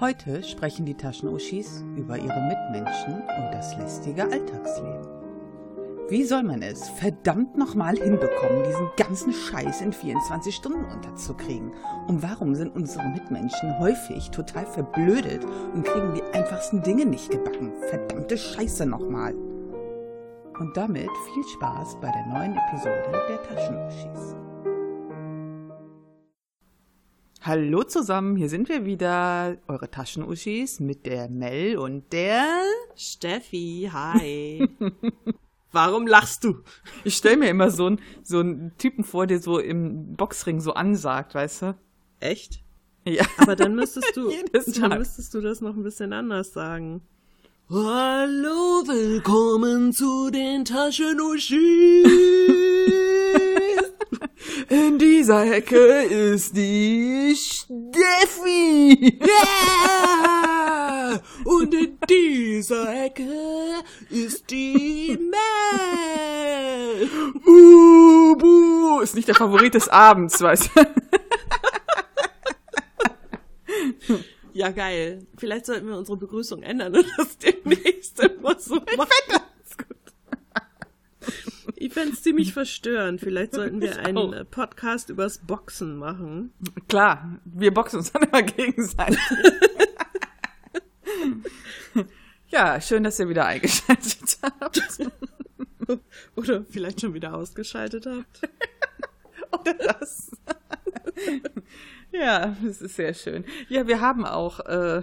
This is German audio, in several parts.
Heute sprechen die Taschenuschis über ihre Mitmenschen und das lästige Alltagsleben. Wie soll man es verdammt nochmal hinbekommen, diesen ganzen Scheiß in 24 Stunden unterzukriegen? Und warum sind unsere Mitmenschen häufig total verblödet und kriegen die einfachsten Dinge nicht gebacken? Verdammte Scheiße nochmal. Und damit viel Spaß bei der neuen Episode der Taschenuschis. Hallo zusammen, hier sind wir wieder, eure Taschenuschis mit der Mel und der Steffi. Hi. Warum lachst du? Ich stelle mir immer so einen so einen Typen vor, der so im Boxring so ansagt, weißt du? Echt? Ja. Aber dann müsstest du, dann müsstest du das noch ein bisschen anders sagen. Hallo, willkommen zu den Taschenuschis. In dieser Ecke ist die Steffi. Yeah! Und in dieser Ecke ist die Mel. Ubu ist nicht der Favorit des Abends, weißt du? Ja, geil. Vielleicht sollten wir unsere Begrüßung ändern und das demnächst immer so machen. Ich fände es ziemlich verstörend. Vielleicht sollten wir Ich einen auch. Podcast übers Boxen machen. Klar, wir boxen uns dann immer gegenseitig. ja, schön, dass ihr wieder eingeschaltet habt. Oder vielleicht schon wieder ausgeschaltet habt. Oder das. ja, das ist sehr schön. Ja, wir haben auch, äh,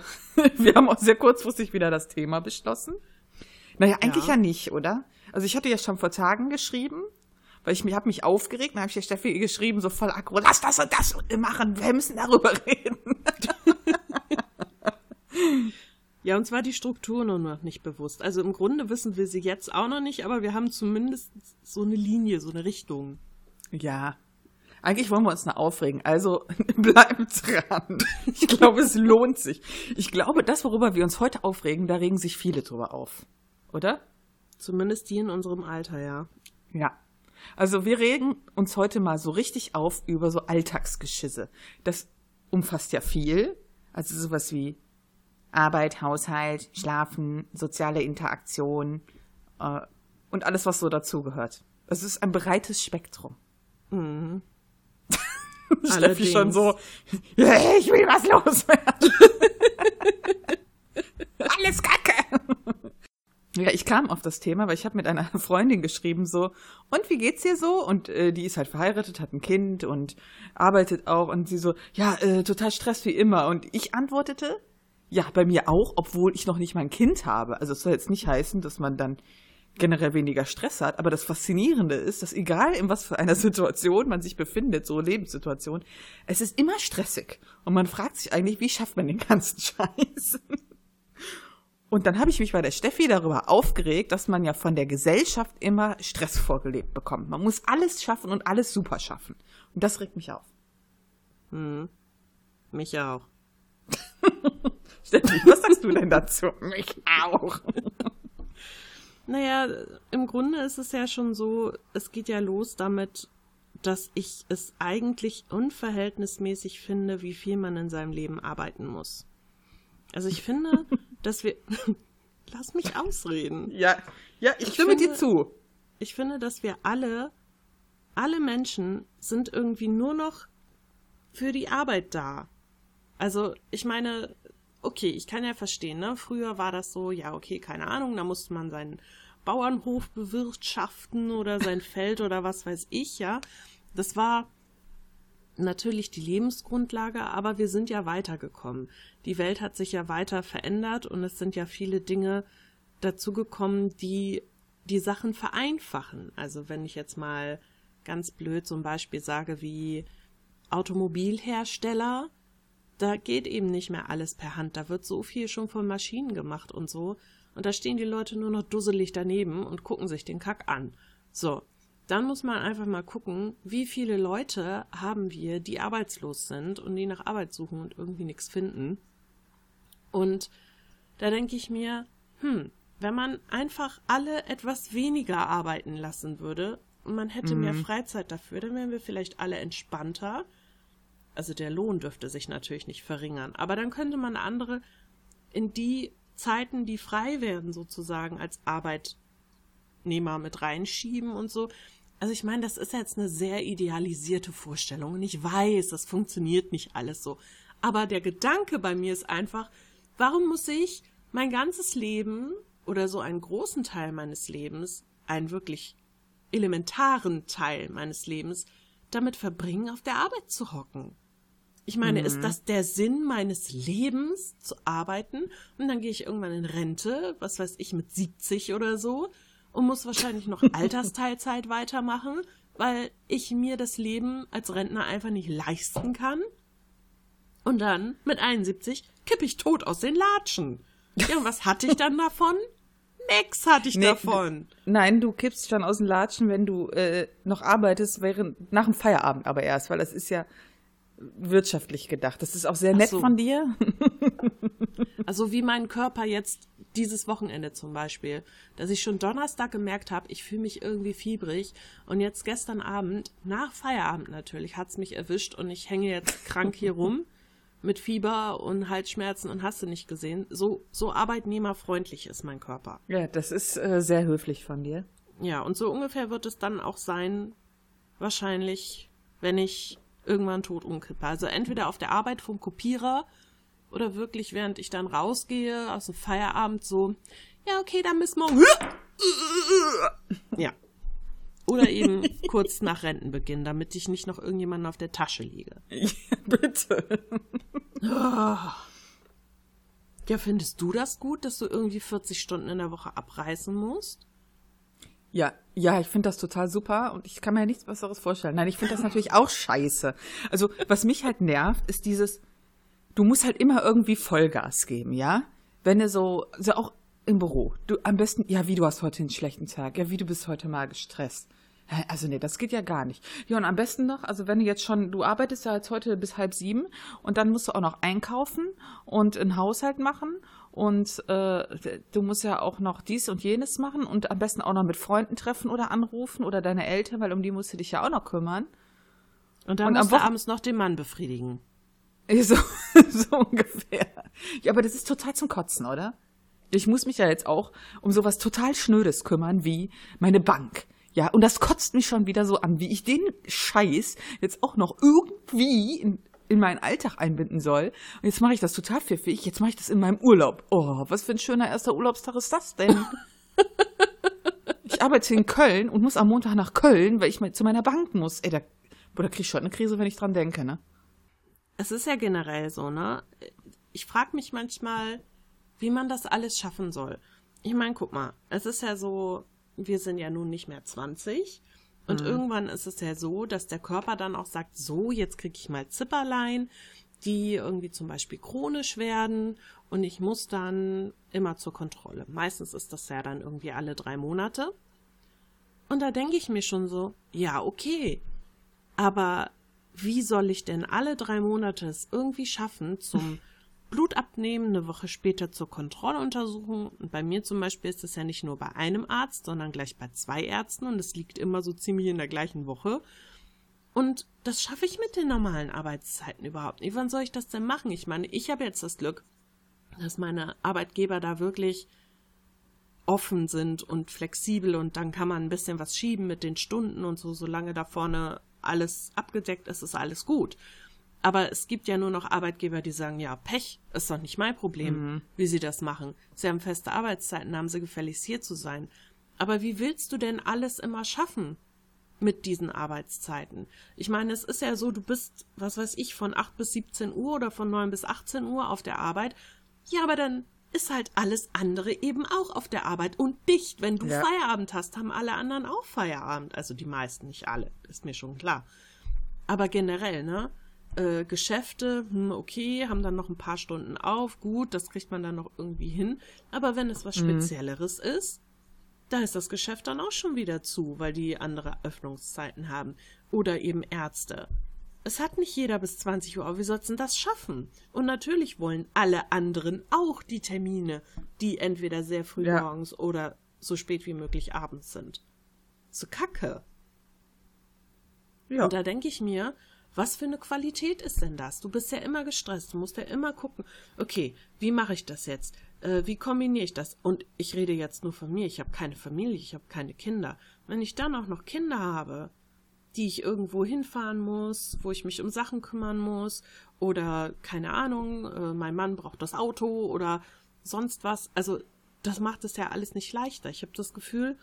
wir haben auch sehr kurzfristig wieder das Thema beschlossen. Naja, eigentlich ja, Ja. nicht, oder? Also ich hatte ja schon vor Tagen geschrieben, weil ich mich habe mich aufgeregt, dann habe ich der Steffi geschrieben, so voll aggro, lass das und das machen, wir müssen darüber reden. Ja, uns war die Struktur nur noch nicht bewusst. Also im Grunde wissen wir sie jetzt auch noch nicht, aber wir haben zumindest so eine Linie, so eine Richtung. Ja. Eigentlich wollen wir uns noch aufregen, also bleibt dran. Ich glaube, es lohnt sich. Ich glaube, das, worüber wir uns heute aufregen, da regen sich viele drüber auf. Oder? Zumindest die in unserem Alter, ja. Ja. Also wir regen uns heute mal so richtig auf über so Alltagsgeschisse. Das umfasst ja viel. Also sowas wie Arbeit, Haushalt, Schlafen, soziale Interaktion äh, und alles, was so dazugehört. Es ist ein breites Spektrum. Mhm. Steffi schon so, ich will was loswerden. Alles Kacke. Ja, ich kam auf das Thema, weil ich habe mit einer Freundin geschrieben so, und wie geht's dir so? Und äh, die ist halt verheiratet, hat ein Kind und arbeitet auch und sie so, ja, äh, total Stress wie immer. Und ich antwortete, ja, bei mir auch, obwohl ich noch nicht mein Kind habe. Also es soll jetzt nicht heißen, dass man dann generell weniger Stress hat, aber das Faszinierende ist, dass egal in was für einer Situation man sich befindet, so Lebenssituation, es ist immer stressig. Und man fragt sich eigentlich, wie schafft man den ganzen Scheiß? Und dann habe ich mich bei der Steffi darüber aufgeregt, dass man ja von der Gesellschaft immer Stress vorgelebt bekommt. Man muss alles schaffen und alles super schaffen. Und das regt mich auf. Mhm. Mich auch. Steffi, was sagst du denn dazu? Mich auch. Naja, im Grunde ist es ja schon so, es geht ja los damit, dass ich es eigentlich unverhältnismäßig finde, wie viel man in seinem Leben arbeiten muss. Also ich finde, dass wir. Lass mich ausreden. Ja, ja, ich, Ich stimme finde- dir zu. Ich finde, dass wir alle, alle Menschen sind irgendwie nur noch für die Arbeit da. Also, ich meine, okay, ich kann ja verstehen, ne? Früher war das so, ja, okay, keine Ahnung, da musste man seinen Bauernhof bewirtschaften oder sein Feld oder was weiß ich, ja. Das war natürlich die Lebensgrundlage, aber wir sind ja weitergekommen. Die Welt hat sich ja weiter verändert und es sind ja viele Dinge dazugekommen, die die Sachen vereinfachen. Also wenn ich jetzt mal ganz blöd zum Beispiel sage wie Automobilhersteller, da geht eben nicht mehr alles per Hand. Da wird so viel schon von Maschinen gemacht und so. Und da stehen die Leute nur noch dusselig daneben und gucken sich den Kack an. So. Dann muss man einfach mal gucken, wie viele Leute haben wir, die arbeitslos sind und die nach Arbeit suchen und irgendwie nichts finden. Und da denke ich mir, hm, wenn man einfach alle etwas weniger arbeiten lassen würde und man hätte mehr Freizeit dafür, dann wären wir vielleicht alle entspannter Also der Lohn dürfte sich natürlich nicht verringern. Aber dann könnte man andere in die Zeiten, die frei werden, sozusagen als Arbeitnehmer mit reinschieben und so. Also ich meine, das ist jetzt eine sehr idealisierte Vorstellung und ich weiß, das funktioniert nicht alles so. Aber der Gedanke bei mir ist einfach, warum muss ich mein ganzes Leben oder so einen großen Teil meines Lebens, einen wirklich elementaren Teil meines Lebens, damit verbringen, auf der Arbeit zu hocken? Ich meine, mhm. ist das der Sinn meines Lebens, zu arbeiten? Und dann gehe ich irgendwann in Rente, was weiß ich, mit 70 oder so, und muss wahrscheinlich noch Altersteilzeit weitermachen, weil ich mir das Leben als Rentner einfach nicht leisten kann. Und dann, mit 71, kippe ich tot aus den Latschen. Ja, und was hatte ich dann davon? Nix hatte ich nee, davon. Nein, du kippst schon aus den Latschen, wenn du äh, noch arbeitest, während nach dem Feierabend aber erst, weil das ist ja wirtschaftlich gedacht. Das ist auch sehr nett so. von dir. also wie mein Körper jetzt dieses Wochenende zum Beispiel, dass ich schon Donnerstag gemerkt habe, ich fühle mich irgendwie fiebrig und jetzt gestern Abend, nach Feierabend natürlich, hat's mich erwischt und ich hänge jetzt krank hier rum mit Fieber und Halsschmerzen und hast du nicht gesehen. So, so arbeitnehmerfreundlich ist mein Körper. Ja, das ist äh, sehr höflich von dir. Ja, und so ungefähr wird es dann auch sein, wahrscheinlich, wenn ich irgendwann tot umkippe. Also entweder auf der Arbeit vom Kopierer oder wirklich während ich dann rausgehe aus dem Feierabend so, ja, okay, dann bis morgen. Ja. Oder eben kurz nach Rentenbeginn, damit ich nicht noch irgendjemanden auf der Tasche liege. Ja, bitte. Ja, findest du das gut, dass du irgendwie 40 Stunden in der Woche abreißen musst? Ja, ja, ich finde das total super und ich kann mir ja nichts Besseres vorstellen. Nein, ich finde das natürlich auch scheiße. Also, was mich halt nervt, ist dieses, du musst halt immer irgendwie Vollgas geben, ja? Wenn du so, so auch im Büro, du am besten, ja, wie du hast heute einen schlechten Tag, ja, wie du bist heute mal gestresst. Also nee, das geht ja gar nicht. Ja, und am besten noch, also wenn du jetzt schon, du arbeitest ja jetzt heute bis halb sieben und dann musst du auch noch einkaufen und einen Haushalt machen und äh, du musst ja auch noch dies und jenes machen und am besten auch noch mit Freunden treffen oder anrufen oder deine Eltern, weil um die musst du dich ja auch noch kümmern. Und dann und musst du abends noch den Mann befriedigen. So, so ungefähr. Ja, aber das ist total zum Kotzen, oder? Ich muss mich ja jetzt auch um sowas total Schnödes kümmern, wie meine Bank. Ja, und das kotzt mich schon wieder so an, wie ich den Scheiß jetzt auch noch irgendwie in, in meinen Alltag einbinden soll. Und jetzt mache ich das total pfiffig. Jetzt mache ich das in meinem Urlaub. Oh, was für ein schöner erster Urlaubstag ist das denn? ich arbeite in Köln und muss am Montag nach Köln, weil ich zu meiner Bank muss. Ey, da, boah, da krieg ich schon eine Krise, wenn ich dran denke, ne? Es ist ja generell so, ne? Ich frage mich manchmal, wie man das alles schaffen soll. Ich meine, guck mal, es ist ja so, wir sind ja nun nicht mehr 20. Und mhm. irgendwann ist es ja so, dass der Körper dann auch sagt, so, jetzt kriege ich mal Zipperlein, die irgendwie zum Beispiel chronisch werden und ich muss dann immer zur Kontrolle. Meistens ist das ja dann irgendwie alle drei Monate. Und da denke ich mir schon so, ja, okay. Aber wie soll ich denn alle drei Monate es irgendwie schaffen, zum Blut abnehmen, eine Woche später zur Kontrolluntersuchung. Und bei mir zum Beispiel ist es ja nicht nur bei einem Arzt, sondern gleich bei zwei Ärzten und es liegt immer so ziemlich in der gleichen Woche. Und das schaffe ich mit den normalen Arbeitszeiten überhaupt nicht. Wann soll ich das denn machen? Ich meine, ich habe jetzt das Glück, dass meine Arbeitgeber da wirklich offen sind und flexibel und dann kann man ein bisschen was schieben mit den Stunden und so, solange da vorne alles abgedeckt ist, ist alles gut. Aber es gibt ja nur noch Arbeitgeber, die sagen, ja, Pech ist doch nicht mein Problem, mhm. wie sie das machen. Sie haben feste Arbeitszeiten, haben sie gefälligst hier zu sein. Aber wie willst du denn alles immer schaffen mit diesen Arbeitszeiten? Ich meine, es ist ja so, du bist, was weiß ich, von 8 bis 17 Uhr oder von 9 bis 18 Uhr auf der Arbeit. Ja, aber dann ist halt alles andere eben auch auf der Arbeit und dicht. Wenn du ja. Feierabend hast, haben alle anderen auch Feierabend. Also die meisten, nicht alle, ist mir schon klar. Aber generell, ne? Äh, Geschäfte, hm, okay, haben dann noch ein paar Stunden auf, gut, das kriegt man dann noch irgendwie hin. Aber wenn es was mhm. Spezielleres mhm. ist, da ist das Geschäft dann auch schon wieder zu, weil die andere Öffnungszeiten haben. Oder eben Ärzte. Es hat nicht jeder bis 20 Uhr, aber wie soll's denn das schaffen? Und natürlich wollen alle anderen auch die Termine, die entweder sehr früh ja. morgens oder so spät wie möglich abends sind. So kacke. Ja. Und da denke ich mir, was für eine Qualität ist denn das? Du bist ja immer gestresst, du musst ja immer gucken, okay, wie mache ich das jetzt? Äh, wie kombiniere ich das? Und ich rede jetzt nur von mir, ich habe keine Familie, ich habe keine Kinder. Wenn ich dann auch noch Kinder habe, die ich irgendwo hinfahren muss, wo ich mich um Sachen kümmern muss oder keine Ahnung, äh, mein Mann braucht das Auto oder sonst was. Also das macht es ja alles nicht leichter. Ich habe das Gefühl,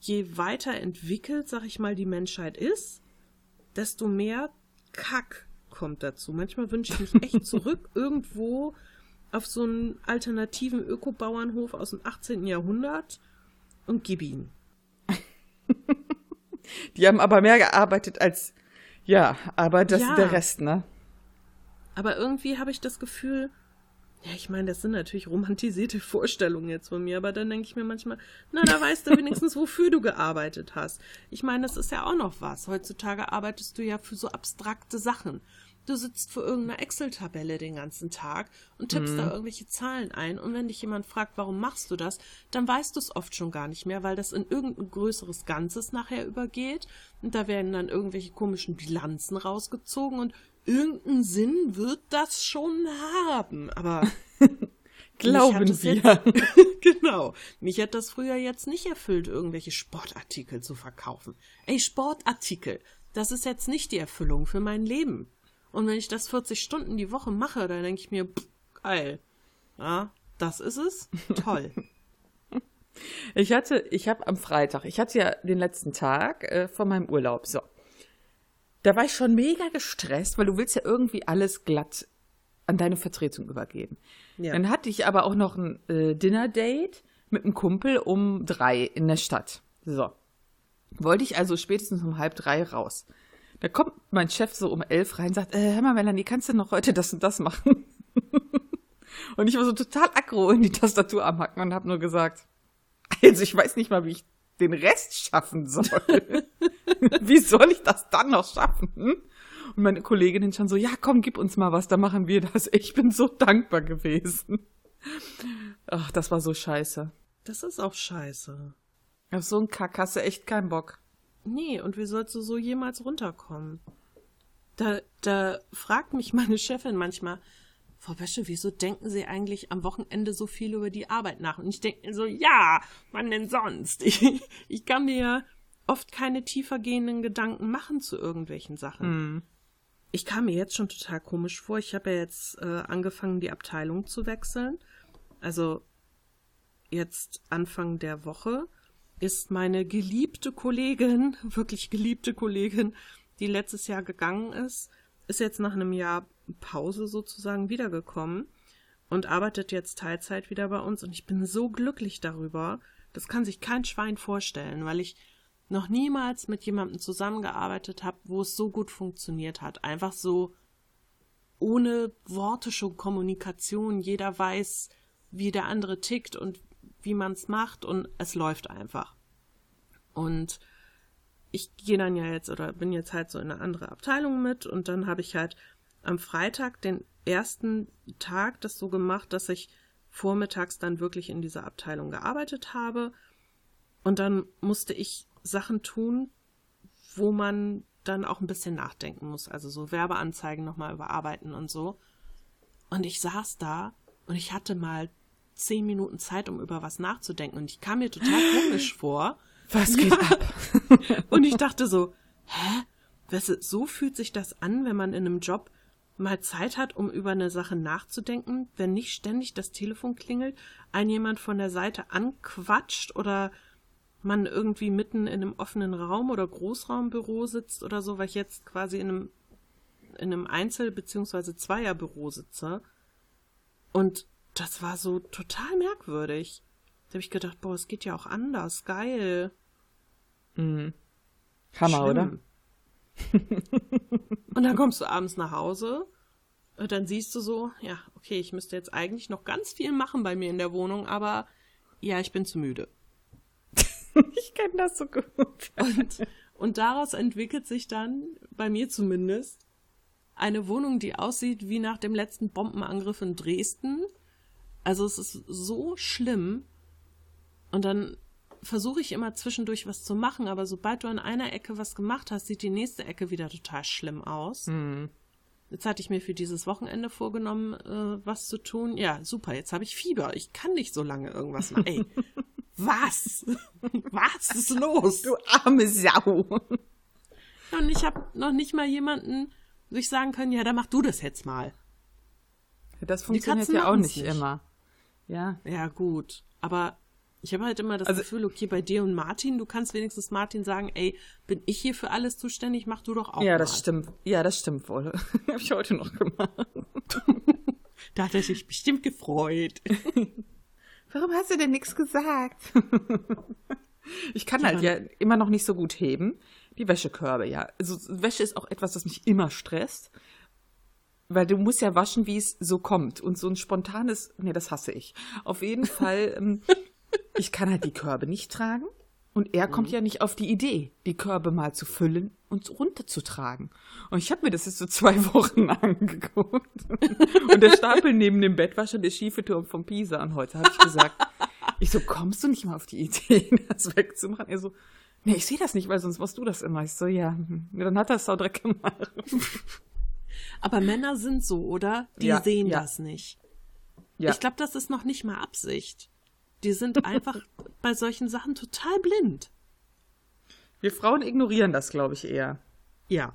je weiter entwickelt, sag ich mal, die Menschheit ist, desto mehr Kack kommt dazu. Manchmal wünsche ich mich echt zurück irgendwo auf so einen alternativen Ökobauernhof aus dem 18. Jahrhundert und gib ihn. Die haben aber mehr gearbeitet als, ja, aber das ja. ist der Rest, ne? Aber irgendwie habe ich das Gefühl, ja, ich meine, das sind natürlich romantisierte Vorstellungen jetzt von mir, aber dann denke ich mir manchmal, na, da weißt du wenigstens, wofür du gearbeitet hast. Ich meine, das ist ja auch noch was. Heutzutage arbeitest du ja für so abstrakte Sachen. Du sitzt vor irgendeiner Excel-Tabelle den ganzen Tag und tippst mhm. da irgendwelche Zahlen ein. Und wenn dich jemand fragt, warum machst du das, dann weißt du es oft schon gar nicht mehr, weil das in irgendein größeres Ganzes nachher übergeht. Und da werden dann irgendwelche komischen Bilanzen rausgezogen und irgendeinen Sinn wird das schon haben. Aber glauben wir. Jetzt, genau. Mich hat das früher jetzt nicht erfüllt, irgendwelche Sportartikel zu verkaufen. Ey, Sportartikel. Das ist jetzt nicht die Erfüllung für mein Leben. Und wenn ich das 40 Stunden die Woche mache, dann denke ich mir, pff, geil. Ja, das ist es. Toll. Ich hatte, ich habe am Freitag, ich hatte ja den letzten Tag äh, von meinem Urlaub, so. Da war ich schon mega gestresst, weil du willst ja irgendwie alles glatt an deine Vertretung übergeben. Ja. Dann hatte ich aber auch noch ein äh, Dinner-Date mit einem Kumpel um drei in der Stadt. So. Wollte ich also spätestens um halb drei raus. Da kommt mein Chef so um elf rein und sagt, äh, hör mal, Melanie, kannst du noch heute das und das machen? und ich war so total aggro in die Tastatur am Hacken und habe nur gesagt, also ich weiß nicht mal, wie ich den Rest schaffen soll. wie soll ich das dann noch schaffen? Und meine Kolleginnen schon so, ja, komm, gib uns mal was, dann machen wir das. Ich bin so dankbar gewesen. Ach, das war so scheiße. Das ist auch scheiße. Auf so einen Kack hast du echt keinen Bock. Nee, und wie sollst du so jemals runterkommen? Da, da fragt mich meine Chefin manchmal, Frau Wäsche, wieso denken Sie eigentlich am Wochenende so viel über die Arbeit nach? Und ich denke mir so, ja, wann denn sonst? Ich, ich kann mir oft keine tiefer gehenden Gedanken machen zu irgendwelchen Sachen. Mm. Ich kam mir jetzt schon total komisch vor. Ich habe ja jetzt äh, angefangen, die Abteilung zu wechseln. Also jetzt Anfang der Woche ist meine geliebte Kollegin, wirklich geliebte Kollegin, die letztes Jahr gegangen ist, ist jetzt nach einem Jahr Pause sozusagen wiedergekommen und arbeitet jetzt Teilzeit wieder bei uns und ich bin so glücklich darüber. Das kann sich kein Schwein vorstellen, weil ich noch niemals mit jemandem zusammengearbeitet habe, wo es so gut funktioniert hat. Einfach so ohne Worte schon Kommunikation. Jeder weiß, wie der andere tickt und wie man es macht und es läuft einfach. Und ich gehe dann ja jetzt oder bin jetzt halt so in eine andere Abteilung mit und dann habe ich halt am Freitag den ersten Tag das so gemacht, dass ich vormittags dann wirklich in dieser Abteilung gearbeitet habe und dann musste ich Sachen tun, wo man dann auch ein bisschen nachdenken muss, also so Werbeanzeigen nochmal überarbeiten und so. Und ich saß da und ich hatte mal zehn Minuten Zeit, um über was nachzudenken. Und ich kam mir total komisch vor. Was geht ja. ab? und ich dachte so, hä? Weißt du, so fühlt sich das an, wenn man in einem Job mal Zeit hat, um über eine Sache nachzudenken, wenn nicht ständig das Telefon klingelt, ein jemand von der Seite anquatscht oder man irgendwie mitten in einem offenen Raum oder Großraumbüro sitzt oder so, weil ich jetzt quasi in einem, in einem Einzel- bzw. Zweierbüro sitze. Und das war so total merkwürdig. Da habe ich gedacht, boah, es geht ja auch anders. Geil. Mhm. Hammer, Schlimm. oder? und dann kommst du abends nach Hause und dann siehst du so, ja, okay, ich müsste jetzt eigentlich noch ganz viel machen bei mir in der Wohnung, aber ja, ich bin zu müde. ich kenne das so gut. und, und daraus entwickelt sich dann, bei mir zumindest, eine Wohnung, die aussieht wie nach dem letzten Bombenangriff in Dresden. Also es ist so schlimm. Und dann versuche ich immer zwischendurch was zu machen, aber sobald du an einer Ecke was gemacht hast, sieht die nächste Ecke wieder total schlimm aus. Hm. Jetzt hatte ich mir für dieses Wochenende vorgenommen, äh, was zu tun. Ja, super, jetzt habe ich Fieber. Ich kann nicht so lange irgendwas machen. Ey, was? was ist los? Du arme Sau. Und ich habe noch nicht mal jemanden, wo ich sagen können, ja, dann mach du das jetzt mal. Das funktioniert ja auch nicht, nicht. immer. Ja. Ja, gut. Aber ich habe halt immer das Also- Gefühl, okay, bei dir und Martin, du kannst wenigstens Martin sagen, ey, bin ich hier für alles zuständig, mach du doch auch Ja, mal. das stimmt. Ja, das stimmt wohl. Habe ich heute noch gemacht. Da hat er sich bestimmt gefreut. Warum hast du denn nichts gesagt? ich kann halt ja immer noch nicht so gut heben. Die Wäschekörbe, ja. Also Wäsche ist auch etwas, das mich immer stresst. Weil du musst ja waschen, wie es so kommt. Und so ein spontanes, nee, das hasse ich. Auf jeden Fall, ähm, ich kann halt die Körbe nicht tragen. Und er kommt ja nicht auf die Idee, die Körbe mal zu füllen und runterzutragen. Und ich habe mir das jetzt so zwei Wochen angeguckt. Und der Stapel neben dem Bett war schon der schiefe Turm von Pisa. Und heute habe ich gesagt, ich so, kommst du nicht mal auf die Idee, das wegzumachen? Er so, nee, ich sehe das nicht, weil sonst machst du das immer. Ich so, ja, dann hat er es Dreck gemacht. Aber Männer sind so, oder? Die Ja, sehen ja. das nicht. Ja, Ich glaube, das ist noch nicht mal Absicht. Die sind einfach bei solchen Sachen total blind. wir Frauen ignorieren das, glaube ich, eher. Ja.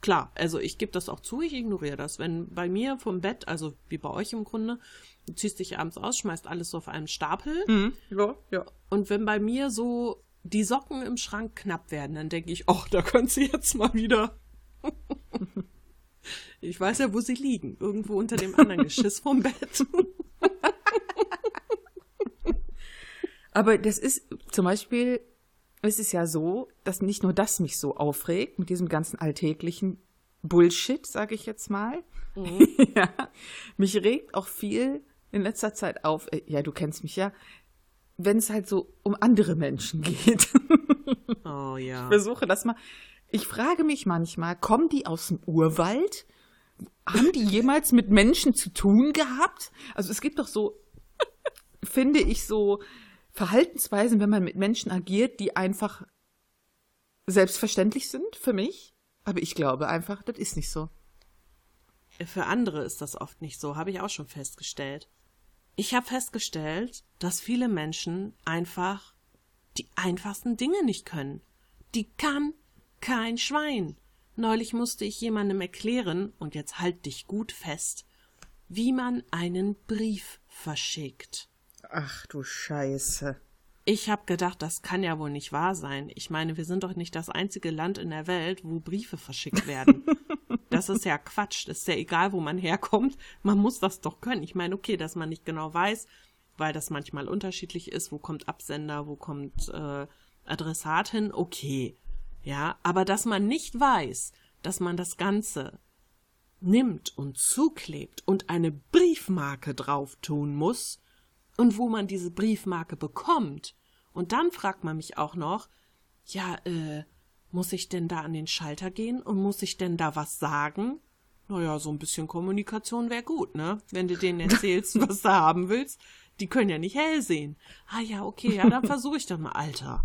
Klar, also ich gebe das auch zu, ich ignoriere das. Wenn bei mir vom Bett, also wie bei euch im Grunde, du ziehst dich abends aus, schmeißt alles so auf einen Stapel Mhm. Ja, ja. und wenn bei mir so die Socken im Schrank knapp werden, dann denke ich, ach, da können sie jetzt mal wieder. ich weiß ja, wo sie liegen. Irgendwo unter dem anderen Geschiss vom Bett. Aber das ist zum Beispiel, es ist ja so, dass nicht nur das mich so aufregt mit diesem ganzen alltäglichen Bullshit, sage ich jetzt mal. ja, mich regt auch viel in letzter Zeit auf. äh, Ja, du kennst mich ja, wenn es halt so um andere Menschen geht. Oh ja. Ich versuche das mal. Ich frage mich manchmal, kommen die aus dem Urwald? Haben die jemals mit Menschen zu tun gehabt? Also es gibt doch so, finde ich, so Verhaltensweisen, wenn man mit Menschen agiert, die einfach selbstverständlich sind für mich. Aber ich glaube einfach, das ist nicht so. Für andere ist das oft nicht so, habe ich auch schon festgestellt. Ich habe festgestellt, dass viele Menschen einfach die einfachsten Dinge nicht können. Die kann kein Schwein. Neulich musste ich jemandem erklären, und jetzt halt dich gut fest, wie man einen Brief verschickt. Ach du Scheiße. Ich habe gedacht, das kann ja wohl nicht wahr sein. Ich meine, wir sind doch nicht das einzige Land in der Welt, wo Briefe verschickt werden. Das ist ja Quatsch. Das ist ja egal, wo man herkommt. Man muss das doch können. Ich meine, okay, dass man nicht genau weiß, weil das manchmal unterschiedlich ist, wo kommt Absender, wo kommt äh, Adressat hin, okay. Ja, aber dass man nicht weiß, dass man das Ganze nimmt und zuklebt und eine Briefmarke drauf tun muss und wo man diese Briefmarke bekommt. Und dann fragt man mich auch noch, ja, äh, muss ich denn da an den Schalter gehen und muss ich denn da was sagen? Naja, so ein bisschen Kommunikation wäre gut, ne? Wenn du denen erzählst, was du haben willst. Die können ja nicht hell sehen. Ah ja, okay, ja, dann versuche ich doch mal, Alter.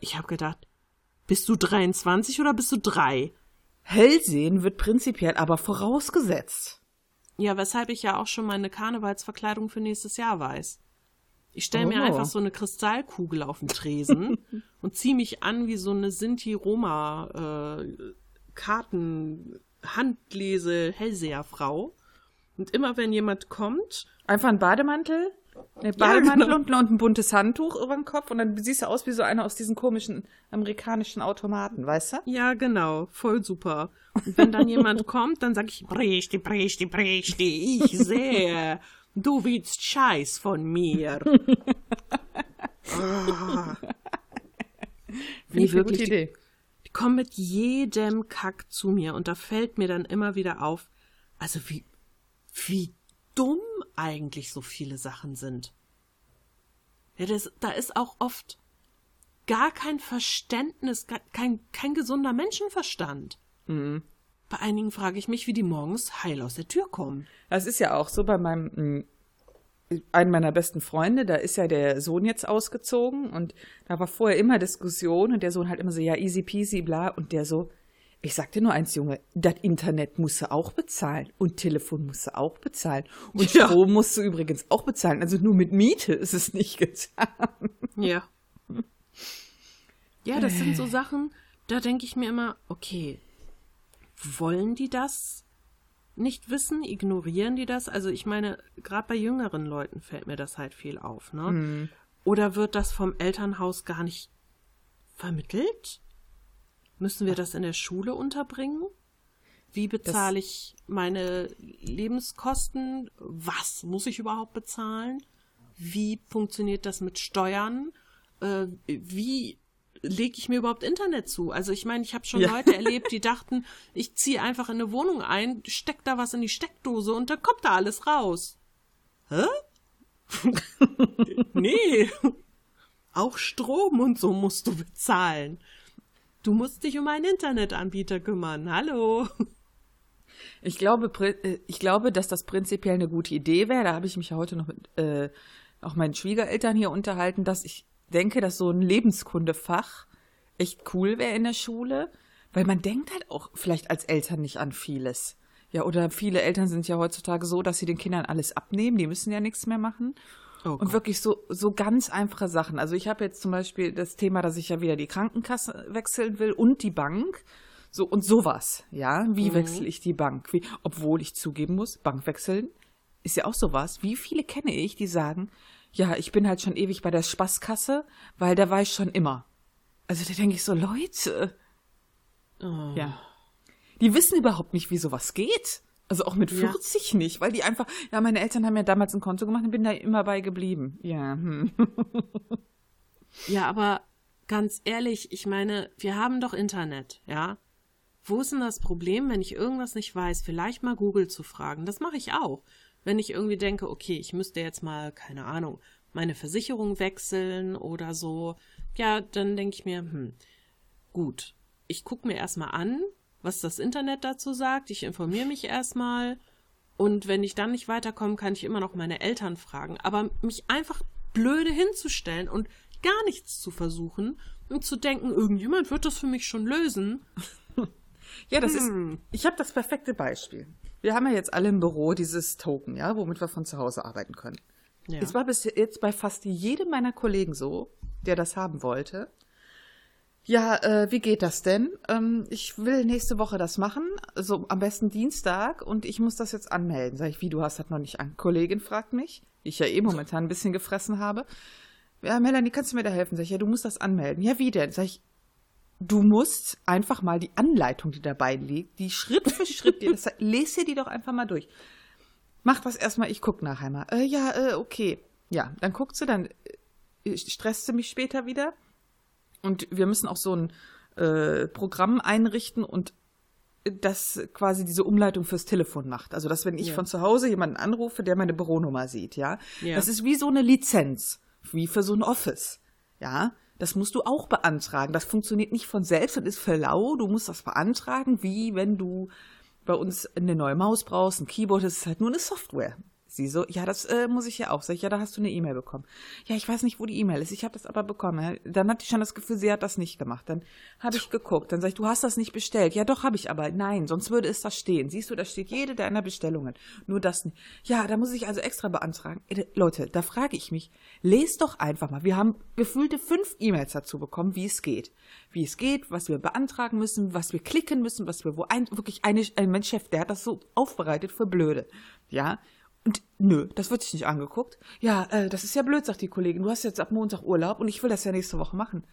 Ich hab gedacht, bist du 23 oder bist du drei? Hellsehen wird prinzipiell aber vorausgesetzt. Ja, weshalb ich ja auch schon meine Karnevalsverkleidung für nächstes Jahr weiß. Ich stelle mir Oh. einfach so eine Kristallkugel auf den Tresen und ziehe mich an wie so eine Sinti-Roma äh. Und immer wenn jemand kommt, Einfach ein Bademantel, ne, Bademantel genau. und, ein buntes Handtuch über den Kopf und dann siehst du aus wie so einer aus diesen komischen amerikanischen Automaten, weißt du? ja genau, voll super. Und wenn dann jemand kommt, dann sag ich, Brechti, Brechti, Brechti, ich sehe, du willst Scheiß von mir. Ah. Eine wirklich, gute Idee. Die kommen mit jedem Kack zu mir und da fällt mir dann immer wieder auf, also wie, wie dumm eigentlich so viele Sachen sind. Ja, das, da ist auch oft gar kein Verständnis, gar, kein, kein gesunder Menschenverstand. Bei einigen frage ich mich, wie die morgens heil aus der Tür kommen. Das ist ja auch so bei meinem mm, einen meiner besten Freunde, da ist ja der Sohn jetzt ausgezogen und da war vorher immer Diskussion und der Sohn halt immer so, ja, easy peasy, bla, und der so, ich sag dir nur eins, Junge, das Internet musst du auch bezahlen und Telefon musst du auch bezahlen und Ja. Strom musst du übrigens auch bezahlen. Also nur mit Miete ist es nicht getan. Ja. Ja, das sind so Sachen, da denke ich mir immer, okay, wollen die das nicht wissen? Ignorieren die das? Also ich meine, gerade bei jüngeren Leuten fällt mir das halt viel auf, ne? Oder wird das vom Elternhaus gar nicht vermittelt? Müssen wir das in der Schule unterbringen? Wie bezahle ich meine Lebenskosten? Was muss ich überhaupt bezahlen? Wie funktioniert das mit Steuern? Äh, wie lege ich mir überhaupt Internet zu? Also ich meine, ich habe schon Ja. Leute erlebt, die dachten, ich ziehe einfach in eine Wohnung ein, steck da was in die Steckdose und dann kommt da alles raus. Hä? nee. Auch Strom und so musst du bezahlen. Du musst dich um einen Internetanbieter kümmern. Hallo. Ich glaube, äh, ich glaube, dass das prinzipiell eine gute Idee wäre. Da habe ich mich ja heute noch mit äh, auch meinen Schwiegereltern hier unterhalten, dass ich denke, dass so ein Lebenskundefach echt cool wäre in der Schule, weil man denkt halt auch vielleicht als Eltern nicht an vieles. Ja, oder viele Eltern sind ja heutzutage so, dass sie den Kindern alles abnehmen, die müssen ja nichts mehr machen. Oh Und wirklich so, so ganz einfache Sachen. Also ich habe jetzt zum Beispiel das Thema, dass ich ja wieder die Krankenkasse wechseln will und die Bank. So und sowas, ja. Wie wechsle ich die Bank? Wie, obwohl ich zugeben muss, Bank wechseln ist ja auch sowas. Wie viele kenne ich, die sagen, ja, ich bin halt schon ewig bei der Spaßkasse, weil da war ich schon immer. Also da denke ich so, Leute, Oh. ja. Die wissen überhaupt nicht, wie sowas geht. Also auch mit Ja. 40 nicht, weil die einfach, ja, meine Eltern haben ja damals ein Konto gemacht und bin da immer bei geblieben. Ja, hm. Ja, aber ganz ehrlich, ich meine, wir haben doch Internet, ja? Wo ist denn das Problem, wenn ich irgendwas nicht weiß, vielleicht mal Google zu fragen? Das mache ich auch. Wenn ich irgendwie denke, okay, ich müsste jetzt mal, keine Ahnung, meine Versicherung wechseln oder so, ja, dann denke ich mir, hm, gut, ich gucke mir erstmal an, was das Internet dazu sagt, ich informiere mich erstmal und wenn ich dann nicht weiterkomme, kann ich immer noch meine Eltern fragen. Aber mich einfach blöde hinzustellen und gar nichts zu versuchen und zu denken, irgendjemand wird das für mich schon lösen. ja, das ist, Hm. ich habe das perfekte Beispiel. Wir haben ja jetzt alle im Büro dieses Token, ja, womit wir von zu Hause arbeiten können. Ja. Es war bis jetzt bei fast jedem meiner Kollegen so, der das haben wollte. Ja, äh, wie geht das denn? Ähm, ich will nächste Woche das machen, so am besten Dienstag, und ich muss das jetzt anmelden. Sag ich, wie, du hast das noch nicht an? Kollegin fragt mich, die ich ja eh momentan ein bisschen gefressen habe. Ja, Melanie, kannst du mir da helfen? Sag ich, ja, du musst das anmelden. Ja, wie denn? Sag ich, du musst einfach mal die Anleitung, die dabei liegt, die Schritt für Schritt, dir das, lese dir die doch einfach mal durch. Mach das erstmal, ich guck nachher mal. Äh, ja, äh, okay. Ja, dann guckt sie, dann äh, stresst sie mich später wieder. Und wir müssen auch so ein äh, Programm einrichten und das quasi diese Umleitung fürs Telefon macht. Also, dass wenn ich Ja. von zu Hause jemanden anrufe, der meine Büronummer sieht, ja. Ja. Das ist wie so eine Lizenz, wie für so ein Office, ja. Das musst du auch beantragen. Das funktioniert nicht von selbst und ist für lau. Du musst das beantragen, wie wenn du bei uns eine neue Maus brauchst, ein Keyboard, das ist halt nur eine Software. Sie so, ja, das äh, muss ich ja auch. Sag ich, ja, da hast du eine E-Mail bekommen. Ja, ich weiß nicht, wo die E-Mail ist. Ich habe das aber bekommen. Dann hatte ich schon das Gefühl, sie hat das nicht gemacht. Dann habe ich geguckt. Dann sag ich, du hast das nicht bestellt. Ja, doch, habe ich aber. Nein, sonst würde es da stehen. Siehst du, da steht jede deiner Bestellungen. Nur das nicht. Ja, da muss ich also extra beantragen. Äh, Leute, da frage ich mich, lest doch einfach mal. Wir haben gefühlte fünf E-Mails dazu bekommen, wie es geht. Wie es geht, was wir beantragen müssen, was wir klicken müssen, was wir wo ein, wirklich eine, ein Mensch, Chef, der hat das so aufbereitet für blöde. Ja, und nö, das wird sich nicht angeguckt. Ja, äh, das ist ja blöd, sagt die Kollegin. Du hast jetzt ab Montag Urlaub und ich will das ja nächste Woche machen.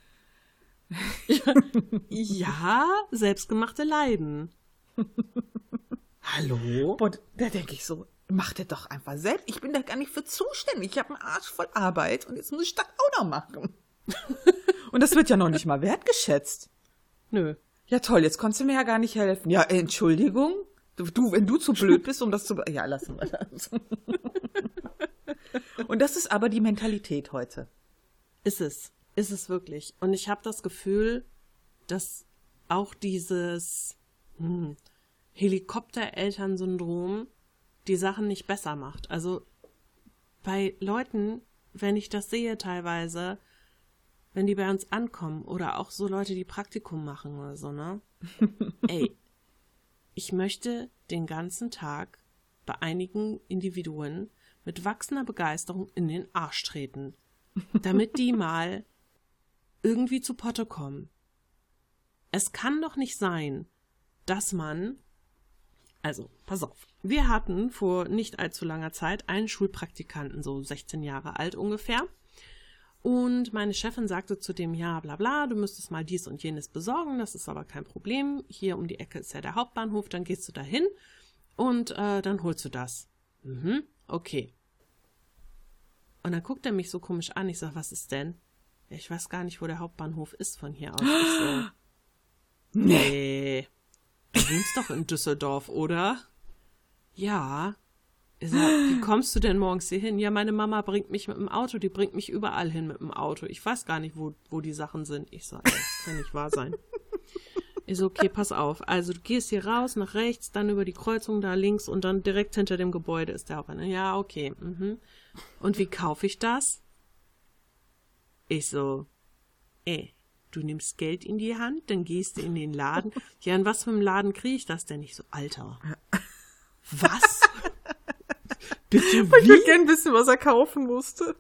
Ja, selbstgemachte Leiden. Hallo? Boah, da denke ich so, mach das doch einfach selbst. Ich bin da gar nicht für zuständig. Ich habe einen Arsch voll Arbeit und jetzt muss ich das auch noch machen. und das wird ja noch nicht mal wertgeschätzt. Nö. Ja toll, jetzt konntest du mir ja gar nicht helfen. Ja, Entschuldigung. Du, wenn du zu blöd bist, um das zu... Ja, lassen wir das. und das ist aber die Mentalität heute. Ist es. Ist es wirklich. Und ich habe das Gefühl, dass auch dieses hm, Helikopterelternsyndrom die Sachen nicht besser macht. Also bei Leuten, wenn ich das sehe teilweise, wenn die bei uns ankommen oder auch so Leute, die Praktikum machen oder so, ne? Ey, ich möchte den ganzen Tag bei einigen Individuen mit wachsender Begeisterung in den Arsch treten, damit die mal irgendwie zu Potte kommen. Es kann doch nicht sein, dass man, also, pass auf, wir hatten vor nicht allzu langer Zeit einen Schulpraktikanten, so 16 Jahre alt ungefähr, und meine Chefin sagte zu dem, ja, bla bla, du müsstest mal dies und jenes besorgen, das ist aber kein Problem. Hier um die Ecke ist ja der Hauptbahnhof, dann gehst du dahin und äh, dann holst du das. Mhm, okay. Und dann guckt er mich so komisch an. Ich sag, was ist denn? Ich weiß gar nicht, wo der Hauptbahnhof ist von hier aus. Ich so, nee. Du wohnst doch in Düsseldorf, oder? Ja. Ich sag, wie kommst du denn morgens hier hin? Ja, meine Mama bringt mich mit dem Auto, die bringt mich überall hin mit dem Auto. Ich weiß gar nicht, wo, wo die Sachen sind. Ich sag, das kann nicht wahr sein. Ich so, okay, pass auf. Also du gehst hier raus, nach rechts, dann über die Kreuzung da links und dann direkt hinter dem Gebäude ist der Hauptbahnhof. Ja, okay. Mhm. Und wie kaufe ich das? Ich so, eh, du nimmst Geld in die Hand, dann gehst du in den Laden. Ja, in was für einem Laden kriege ich das denn nicht so? Alter. Was? Bitte wie? Ich würde gerne wissen, was er kaufen musste.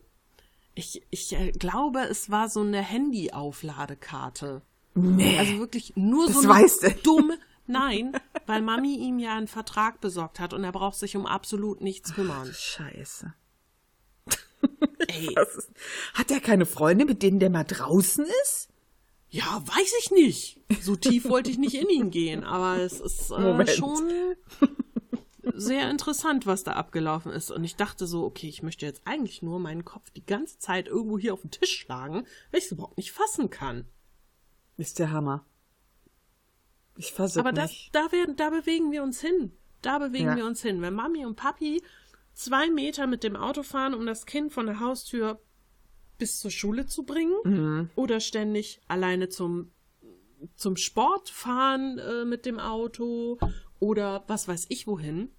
Ich, ich äh, glaube, es war so eine Handy-Aufladekarte. Nee. Also wirklich nur das so eine weißt du. dumme. Nein, weil Mami ihm ja einen Vertrag besorgt hat und er braucht sich um absolut nichts kümmern. Ach, Scheiße. Ey, ist, hat er keine Freunde, mit denen der mal draußen ist? ja, weiß ich nicht. So tief wollte ich nicht in ihn gehen, aber es ist äh, schon sehr interessant, was da abgelaufen ist. Und ich dachte so, okay, ich möchte jetzt eigentlich nur meinen Kopf die ganze Zeit irgendwo hier auf den Tisch schlagen, weil ich es überhaupt nicht fassen kann. Ist der Hammer. Ich fasse Aber das, nicht. da, werden, da bewegen wir uns hin. Da bewegen Ja. wir uns hin. Wenn Mami und Papi zwei Meter mit dem Auto fahren, um das Kind von der Haustür bis zur Schule zu bringen, Mhm. oder ständig alleine zum, zum Sport fahren äh, mit dem Auto oder was weiß ich wohin.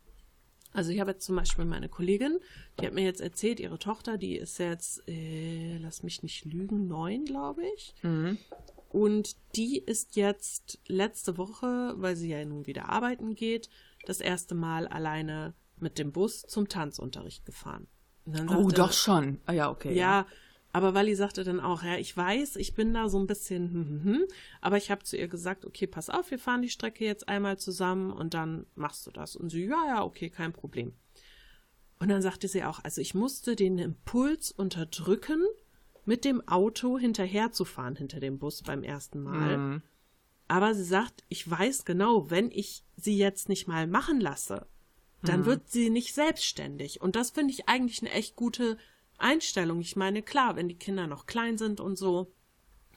Also ich habe jetzt zum Beispiel meine Kollegin, die hat mir jetzt erzählt, ihre Tochter, die ist jetzt, äh, lass mich nicht lügen, neun, glaube ich. Mhm. Und die ist jetzt letzte Woche, weil sie ja nun wieder arbeiten geht, das erste Mal alleine mit dem Bus zum Tanzunterricht gefahren. Oh, sagte- doch schon. Ah ja, okay. ja, aber Wally sagte dann auch, ja, ich weiß, ich bin da so ein bisschen, hm, hm, hm, aber ich habe zu ihr gesagt, okay, pass auf, wir fahren die Strecke jetzt einmal zusammen und dann machst du das. Und sie, ja, ja, okay, kein Problem. Und dann sagte sie auch, also ich musste den Impuls unterdrücken, mit dem Auto hinterherzufahren hinter dem Bus beim ersten Mal. Mhm. Aber sie sagt, ich weiß genau, wenn ich sie jetzt nicht mal machen lasse, dann wird sie nicht selbstständig. Und das finde ich eigentlich eine echt gute Einstellung. Ich meine, klar, wenn die Kinder noch klein sind und so,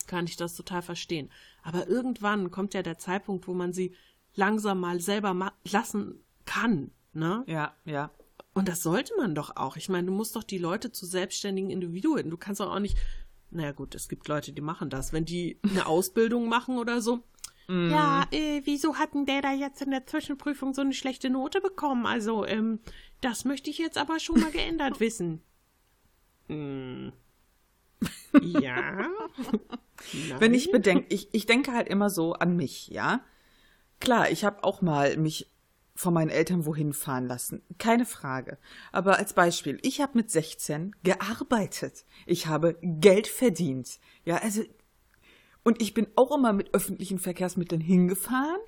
kann ich das total verstehen. Aber irgendwann kommt ja der Zeitpunkt, wo man sie langsam mal selber ma lassen kann, ne? Ja, ja. Und das sollte man doch auch. Ich meine, du musst doch die Leute zu selbstständigen Individuen. Du kannst doch auch nicht. Naja, gut, es gibt Leute, die machen das. Wenn die eine Ausbildung machen oder so. Ja, äh, wieso hatten der da jetzt in der Zwischenprüfung so eine schlechte Note bekommen? Also, ähm, das möchte ich jetzt aber schon mal geändert wissen. Hm. Ja. Wenn ich bedenke, ich, ich denke halt immer so an mich, ja. Klar, ich habe auch mal mich von meinen Eltern wohin fahren lassen, keine Frage. Aber als Beispiel, ich habe mit 16 gearbeitet. Ich habe Geld verdient. Ja, also und ich bin auch immer mit öffentlichen Verkehrsmitteln hingefahren,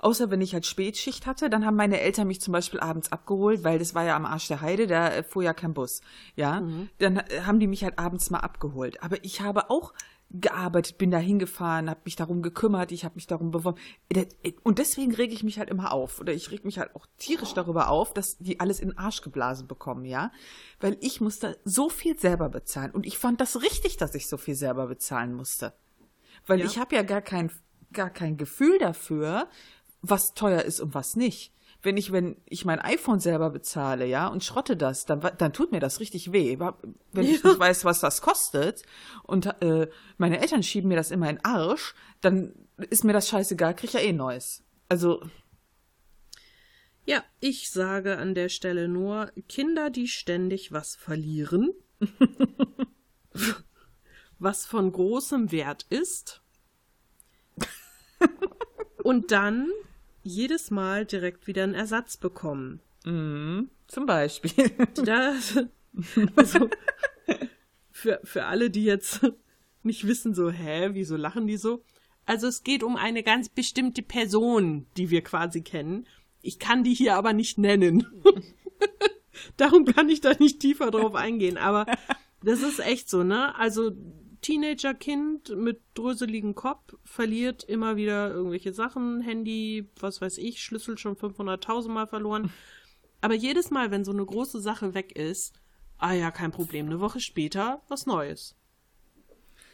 außer wenn ich halt Spätschicht hatte. Dann haben meine Eltern mich zum Beispiel abends abgeholt, weil das war ja am Arsch der Heide, da fuhr ja kein Bus. Ja, dann äh, haben die mich halt abends mal abgeholt. Aber ich habe auch gearbeitet, bin da hingefahren, habe mich darum gekümmert, ich habe mich darum beworben. Und deswegen rege ich mich halt immer auf. Oder ich reg mich halt auch tierisch darüber auf, dass die alles in den Arsch geblasen bekommen, ja. Weil ich musste so viel selber bezahlen. Und ich fand das richtig, dass ich so viel selber bezahlen musste. Weil Ja. ich habe ja gar kein, gar kein Gefühl dafür, was teuer ist und was nicht. Wenn ich, wenn ich mein iPhone selber bezahle, ja, und schrotte das, dann, dann tut mir das richtig weh. Wenn ich nicht weiß, was das kostet und äh, meine Eltern schieben mir das immer in den Arsch, dann ist mir das scheißegal, krieg ich ja eh Neues. Also, Ja, ich sage an der Stelle nur, Kinder, die ständig was verlieren, was von großem Wert ist, und dann jedes Mal direkt wieder einen Ersatz bekommen. Mhm, zum Beispiel. Da, also, für, für alle, die jetzt nicht wissen, so, hä, wieso lachen die so? Also es geht um eine ganz bestimmte Person, die wir quasi kennen. Ich kann die hier aber nicht nennen. Darum kann ich da nicht tiefer drauf eingehen. Aber das ist echt so, ne? Also Teenagerkind mit dröseligem Kopf verliert immer wieder irgendwelche Sachen, Handy, was weiß ich, Schlüssel schon 500.000 Mal verloren. Aber jedes Mal, wenn so eine große Sache weg ist, ah ja, kein Problem, eine Woche später was Neues.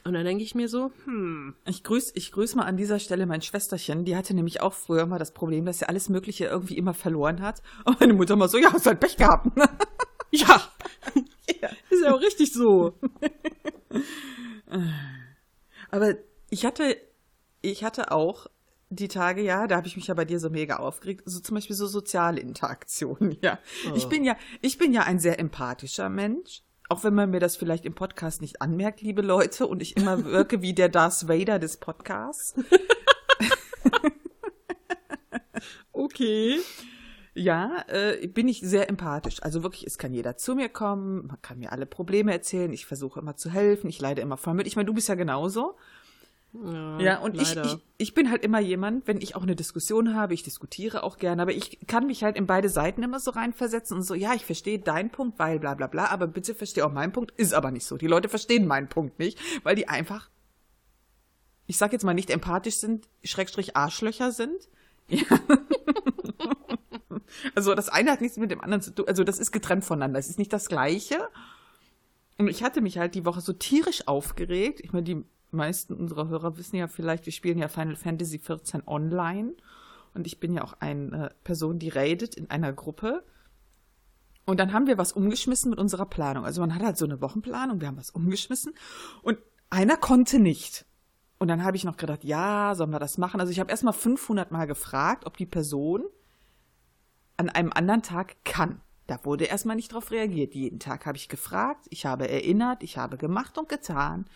Und dann denke ich mir so, hm. Ich grüße ich grüß mal an dieser Stelle mein Schwesterchen. Die hatte nämlich auch früher mal das Problem, dass sie alles Mögliche irgendwie immer verloren hat. Und meine Mutter mal so, ja, hast halt Pech gehabt. Ja. ja. Ist ja auch richtig so. Aber ich hatte, ich hatte auch die Tage, ja, da habe ich mich ja bei dir so mega aufgeregt, so zum Beispiel so soziale Interaktionen, ja. Oh. Ich bin ja, ich bin ja ein sehr empathischer Mensch, auch wenn man mir das vielleicht im Podcast nicht anmerkt, liebe Leute, und ich immer wirke wie der Darth Vader des Podcasts. okay. Ja, äh, bin ich sehr empathisch. Also wirklich, es kann jeder zu mir kommen, man kann mir alle Probleme erzählen, ich versuche immer zu helfen, ich leide immer voll mit. Ich meine, du bist ja genauso. Ja, ja und ich, ich, ich bin halt immer jemand, wenn ich auch eine Diskussion habe, ich diskutiere auch gerne, aber ich kann mich halt in beide Seiten immer so reinversetzen und so, ja, ich verstehe deinen Punkt, weil bla bla bla, aber bitte verstehe auch meinen Punkt, ist aber nicht so. Die Leute verstehen meinen Punkt nicht, weil die einfach, ich sag jetzt mal nicht empathisch sind, Schrägstrich Arschlöcher sind. Ja. also das eine hat nichts mit dem anderen zu tun, also das ist getrennt voneinander, es ist nicht das gleiche. Und ich hatte mich halt die Woche so tierisch aufgeregt. Ich meine, die meisten unserer Hörer wissen ja vielleicht, wir spielen ja Final Fantasy XIV online. Und ich bin ja auch eine Person, die raidet in einer Gruppe. Und dann haben wir was umgeschmissen mit unserer Planung. Also man hat halt so eine Wochenplanung, wir haben was umgeschmissen. Und einer konnte nicht. Und dann habe ich noch gedacht, ja, sollen wir das machen? Also ich habe erstmal 500 Mal gefragt, ob die Person an einem anderen Tag kann. Da wurde erstmal nicht drauf reagiert. Jeden Tag habe ich gefragt, ich habe erinnert, ich habe gemacht und getan.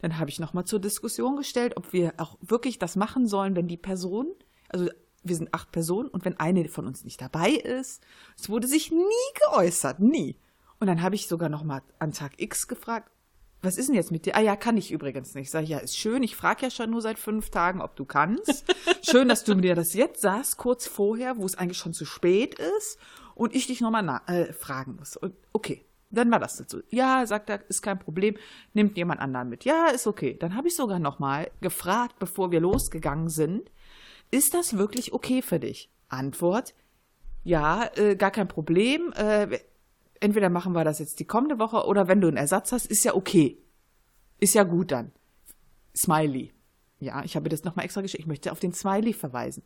Dann habe ich nochmal zur Diskussion gestellt, ob wir auch wirklich das machen sollen, wenn die Person, also wir sind acht Personen und wenn eine von uns nicht dabei ist, es wurde sich nie geäußert, nie. Und dann habe ich sogar nochmal an Tag X gefragt, was ist denn jetzt mit dir? Ah ja, kann ich übrigens nicht. Sag ich, ja, ist schön. Ich frage ja schon nur seit fünf Tagen, ob du kannst. schön, dass du mir das jetzt sagst, kurz vorher, wo es eigentlich schon zu spät ist und ich dich nochmal äh, fragen muss. Und okay, dann war das dazu. Ja, sagt er, ist kein Problem, nimmt jemand anderen mit. Ja, ist okay. Dann habe ich sogar nochmal gefragt, bevor wir losgegangen sind, ist das wirklich okay für dich? Antwort, ja, äh, gar kein Problem. Äh, entweder machen wir das jetzt die kommende Woche oder wenn du einen Ersatz hast, ist ja okay. Ist ja gut dann. Smiley. Ja, ich habe das nochmal extra geschickt. Ich möchte auf den Smiley verweisen.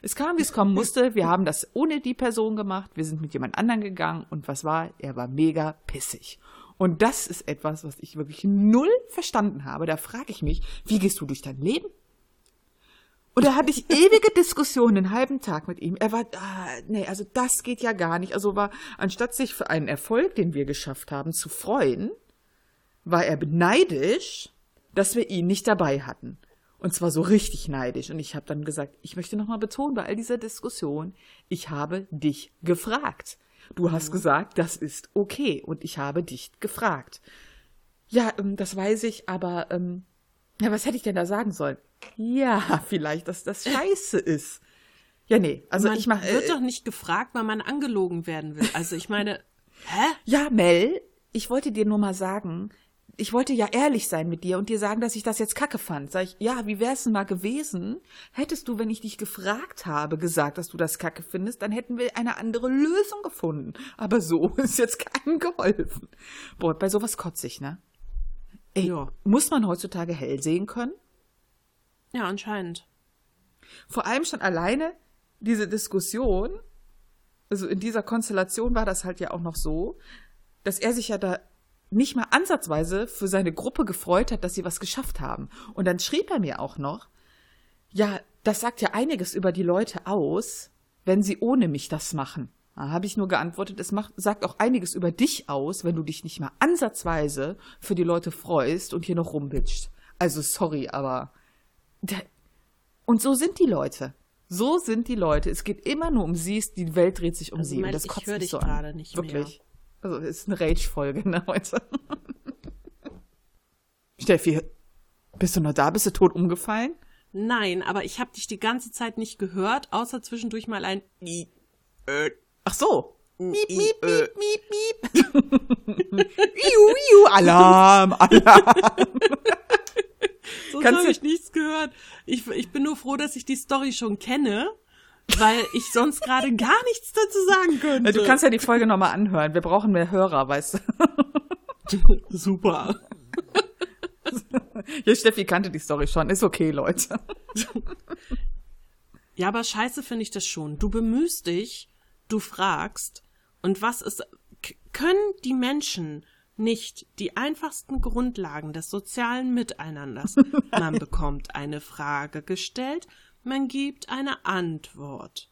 Es kam, wie es kommen musste. Wir haben das ohne die Person gemacht. Wir sind mit jemand anderen gegangen. Und was war? Er war mega pissig. Und das ist etwas, was ich wirklich null verstanden habe. Da frage ich mich, wie gehst du durch dein Leben? Und da hatte ich ewige Diskussionen, einen halben Tag mit ihm. Er war, ah, nee, also das geht ja gar nicht. Also war, anstatt sich für einen Erfolg, den wir geschafft haben, zu freuen, war er beneidisch, dass wir ihn nicht dabei hatten. Und zwar so richtig neidisch. Und ich habe dann gesagt, ich möchte nochmal betonen bei all dieser Diskussion, ich habe dich gefragt. Du hast mhm. gesagt, das ist okay. Und ich habe dich gefragt. Ja, ähm, das weiß ich, aber ähm, ja, was hätte ich denn da sagen sollen? Ja, vielleicht, dass das scheiße ist. Ja, nee, also man ich mach. Man wird äh, doch nicht gefragt, weil man angelogen werden will. Also ich meine, hä? Ja, Mel, ich wollte dir nur mal sagen, ich wollte ja ehrlich sein mit dir und dir sagen, dass ich das jetzt kacke fand. Sag ich, ja, wie wär's denn mal gewesen? Hättest du, wenn ich dich gefragt habe, gesagt, dass du das kacke findest, dann hätten wir eine andere Lösung gefunden. Aber so ist jetzt keinem geholfen. Boah, bei sowas kotze ich, ne? Ey, ja. muss man heutzutage hell sehen können? Ja, anscheinend. Vor allem schon alleine diese Diskussion, also in dieser Konstellation war das halt ja auch noch so, dass er sich ja da nicht mal ansatzweise für seine Gruppe gefreut hat, dass sie was geschafft haben. Und dann schrieb er mir auch noch, ja, das sagt ja einiges über die Leute aus, wenn sie ohne mich das machen. Da habe ich nur geantwortet, es macht, sagt auch einiges über dich aus, wenn du dich nicht mal ansatzweise für die Leute freust und hier noch rumbitcht. Also sorry, aber. Und so sind die Leute. So sind die Leute. Es geht immer nur um sie, die Welt dreht sich um Also sie. mein, und das ich kotzt hör mich dich so gerade an. nicht Wirklich. Also es ist eine Rage-Folge, ne, heute. Steffi, bist du noch da? Bist du tot umgefallen? Nein, aber ich habe dich die ganze Zeit nicht gehört, außer zwischendurch mal ein Ach so. Miep, miep, äh. miep, miep. Iu, iu, Alarm, Alarm. Sonst habe ich nichts gehört. Ich, ich bin nur froh, dass ich die Story schon kenne, weil ich sonst gerade gar nichts dazu sagen könnte. Du kannst ja die Folge nochmal anhören. Wir brauchen mehr Hörer, weißt du. Super. Ja, Steffi kannte die Story schon. Ist okay, Leute. Ja, aber scheiße finde ich das schon. Du bemühst dich, du fragst, und was ist, können die Menschen nicht die einfachsten Grundlagen des sozialen Miteinanders? Man bekommt eine Frage gestellt, man gibt eine Antwort.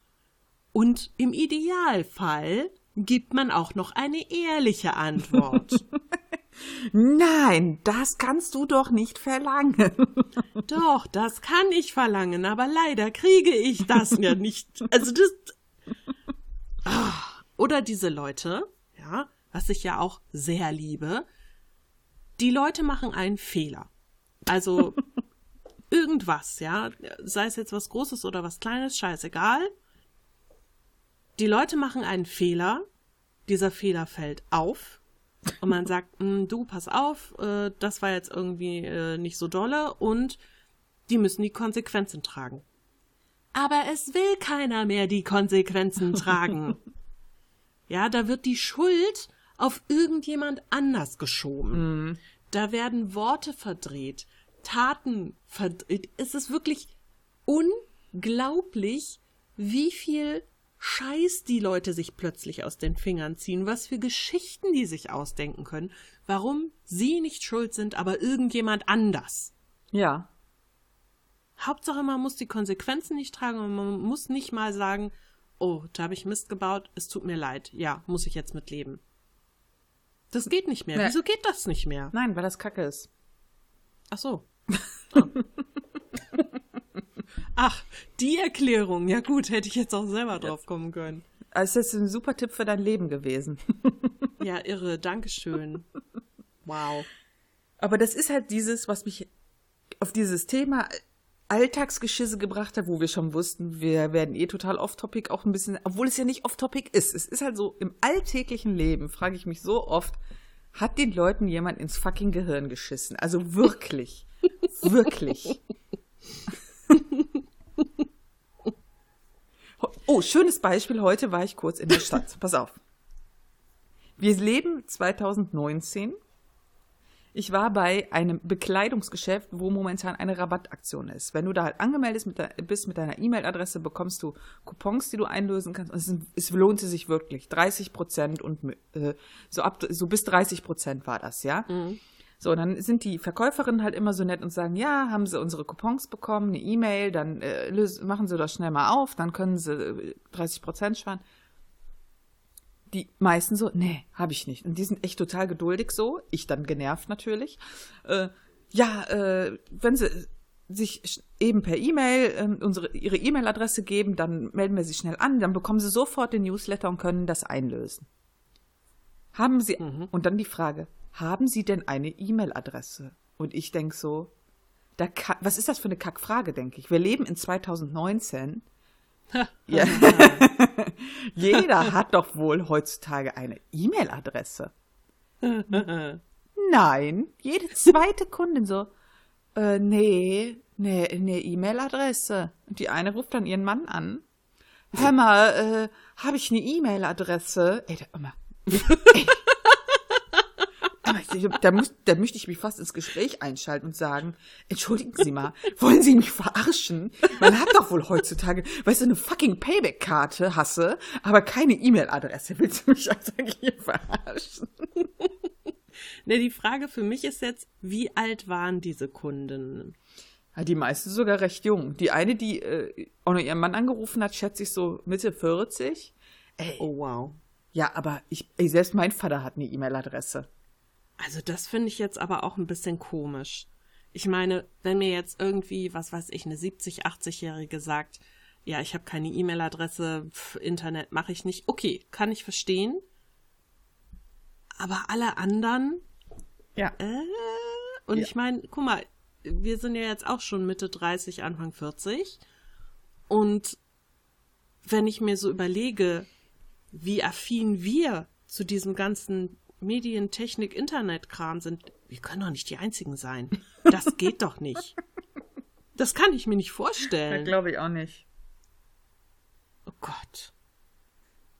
Und im Idealfall gibt man auch noch eine ehrliche Antwort. Nein, das kannst du doch nicht verlangen. Doch, das kann ich verlangen, aber leider kriege ich das ja nicht. Also das. Ah, Oder diese Leute, ja, was ich ja auch sehr liebe. Die Leute machen einen Fehler. Also irgendwas, ja, sei es jetzt was Großes oder was Kleines, scheißegal. Die Leute machen einen Fehler. Dieser Fehler fällt auf. Und man sagt, "Mm, du, pass auf, äh, das war jetzt irgendwie äh, nicht so dolle und die müssen die Konsequenzen tragen. Aber es will keiner mehr die Konsequenzen tragen. ja, da wird die Schuld auf irgendjemand anders geschoben. Da werden Worte verdreht, Taten verdreht. Es ist wirklich unglaublich, wie viel Scheiß die Leute sich plötzlich aus den Fingern ziehen, was für Geschichten die sich ausdenken können, warum sie nicht schuld sind, aber irgendjemand anders. Ja. Hauptsache, man muss die Konsequenzen nicht tragen und man muss nicht mal sagen, oh, da habe ich Mist gebaut, es tut mir leid. Ja, muss ich jetzt mit leben. Das geht nicht mehr. Nee. Wieso geht das nicht mehr? Nein, weil das Kacke ist. Ach so. Ah. Ach, die Erklärung. Ja gut, hätte ich jetzt auch selber drauf kommen können. Also das ist ein super Tipp für dein Leben gewesen. Ja, irre. Dankeschön. Wow. Aber das ist halt dieses, was mich auf dieses Thema Alltagsgeschisse gebracht hat, wo wir schon wussten, wir werden eh total off-topic auch ein bisschen, obwohl es ja nicht off-topic ist. Es ist halt so, im alltäglichen Leben frage ich mich so oft, hat den Leuten jemand ins fucking Gehirn geschissen? Also wirklich. wirklich. Oh, schönes Beispiel. Heute war ich kurz in der Stadt. Pass auf. Wir leben 2019. Ich war bei einem Bekleidungsgeschäft, wo momentan eine Rabattaktion ist. Wenn du da halt angemeldet mit der, bist mit deiner E-Mail-Adresse, bekommst du Coupons, die du einlösen kannst. Und es, es lohnte sich wirklich. 30 Prozent und äh, so ab so bis 30 Prozent war das, ja. So, und dann sind die Verkäuferinnen halt immer so nett und sagen, ja, haben sie unsere Coupons bekommen, eine E-Mail, dann äh, lösen, machen sie das schnell mal auf, dann können sie äh, 30 Prozent sparen. Die meisten so, nee, habe ich nicht. Und die sind echt total geduldig so, ich dann genervt natürlich. Äh, ja, äh, wenn sie sich eben per E-Mail ähm, unsere ihre E-Mail-Adresse geben, dann melden wir sie schnell an, dann bekommen sie sofort den Newsletter und können das einlösen. Haben Sie, und dann die Frage, haben Sie denn eine E-Mail-Adresse? Und ich denk so, da kann, was ist das für eine Kackfrage, denke ich. Wir leben in 2019. ja. Jeder hat doch wohl heutzutage eine E-Mail-Adresse. Nein, jede zweite Kundin so, äh, nee, nee, eine E-Mail-Adresse. Und die eine ruft dann ihren Mann an. Hör mal, äh, habe ich eine E-Mail-Adresse? Ey, da, immer. Ey. Da, muss, da möchte ich mich fast ins Gespräch einschalten und sagen, entschuldigen Sie mal, wollen Sie mich verarschen? Man hat doch wohl heutzutage, weißt du, eine fucking Payback-Karte hasse, aber keine E-Mail-Adresse. Willst du mich also hier verarschen? Ne, die Frage für mich ist jetzt, wie alt waren diese Kunden? Ja, die meisten sogar recht jung. Die eine, die äh, auch noch ihren Mann angerufen hat, schätze ich so Mitte 40. Ey, Oh wow. ja, aber ich, ey, selbst mein Vater hat eine E-Mail-Adresse. Also das finde ich jetzt aber auch ein bisschen komisch. Ich meine, wenn mir jetzt irgendwie, was weiß ich, eine 70, 80-Jährige sagt, ja, ich habe keine E-Mail-Adresse, Internet mache ich nicht, okay, kann ich verstehen. Aber alle anderen, Ja. äh, und Ja. ich meine, guck mal, wir sind ja jetzt auch schon Mitte 30, Anfang 40. Und wenn ich mir so überlege, wie affin wir zu diesem ganzen Medientechnik, Internetkram sind, wir können doch nicht die Einzigen sein. Das geht doch nicht. Das kann ich mir nicht vorstellen. glaube ich auch nicht. Oh Gott.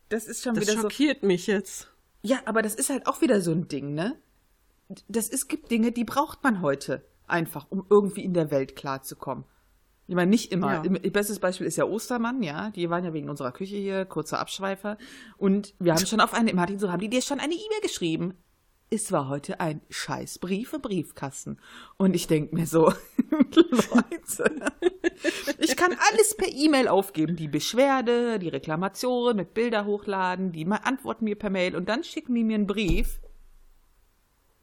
Das ist schon Das wieder so. schockiert mich jetzt. Ja, aber das ist halt auch wieder so ein Ding, ne? Das ist, gibt Dinge, die braucht man heute einfach, um irgendwie in der Welt klarzukommen. Ich meine, nicht immer. Ja. Bestes Beispiel ist ja Ostermann, ja. Die waren ja wegen unserer Küche hier, kurzer Abschweifer. Und wir haben schon auf eine, Martin, so haben die dir schon eine E-Mail geschrieben. Es war heute ein Scheißbrief im Briefkasten. Und ich denk mir so, Leute, ich kann alles per E-Mail aufgeben. Die Beschwerde, die Reklamation, mit Bilder hochladen, die antworten mir per Mail und dann schicken die mir einen Brief.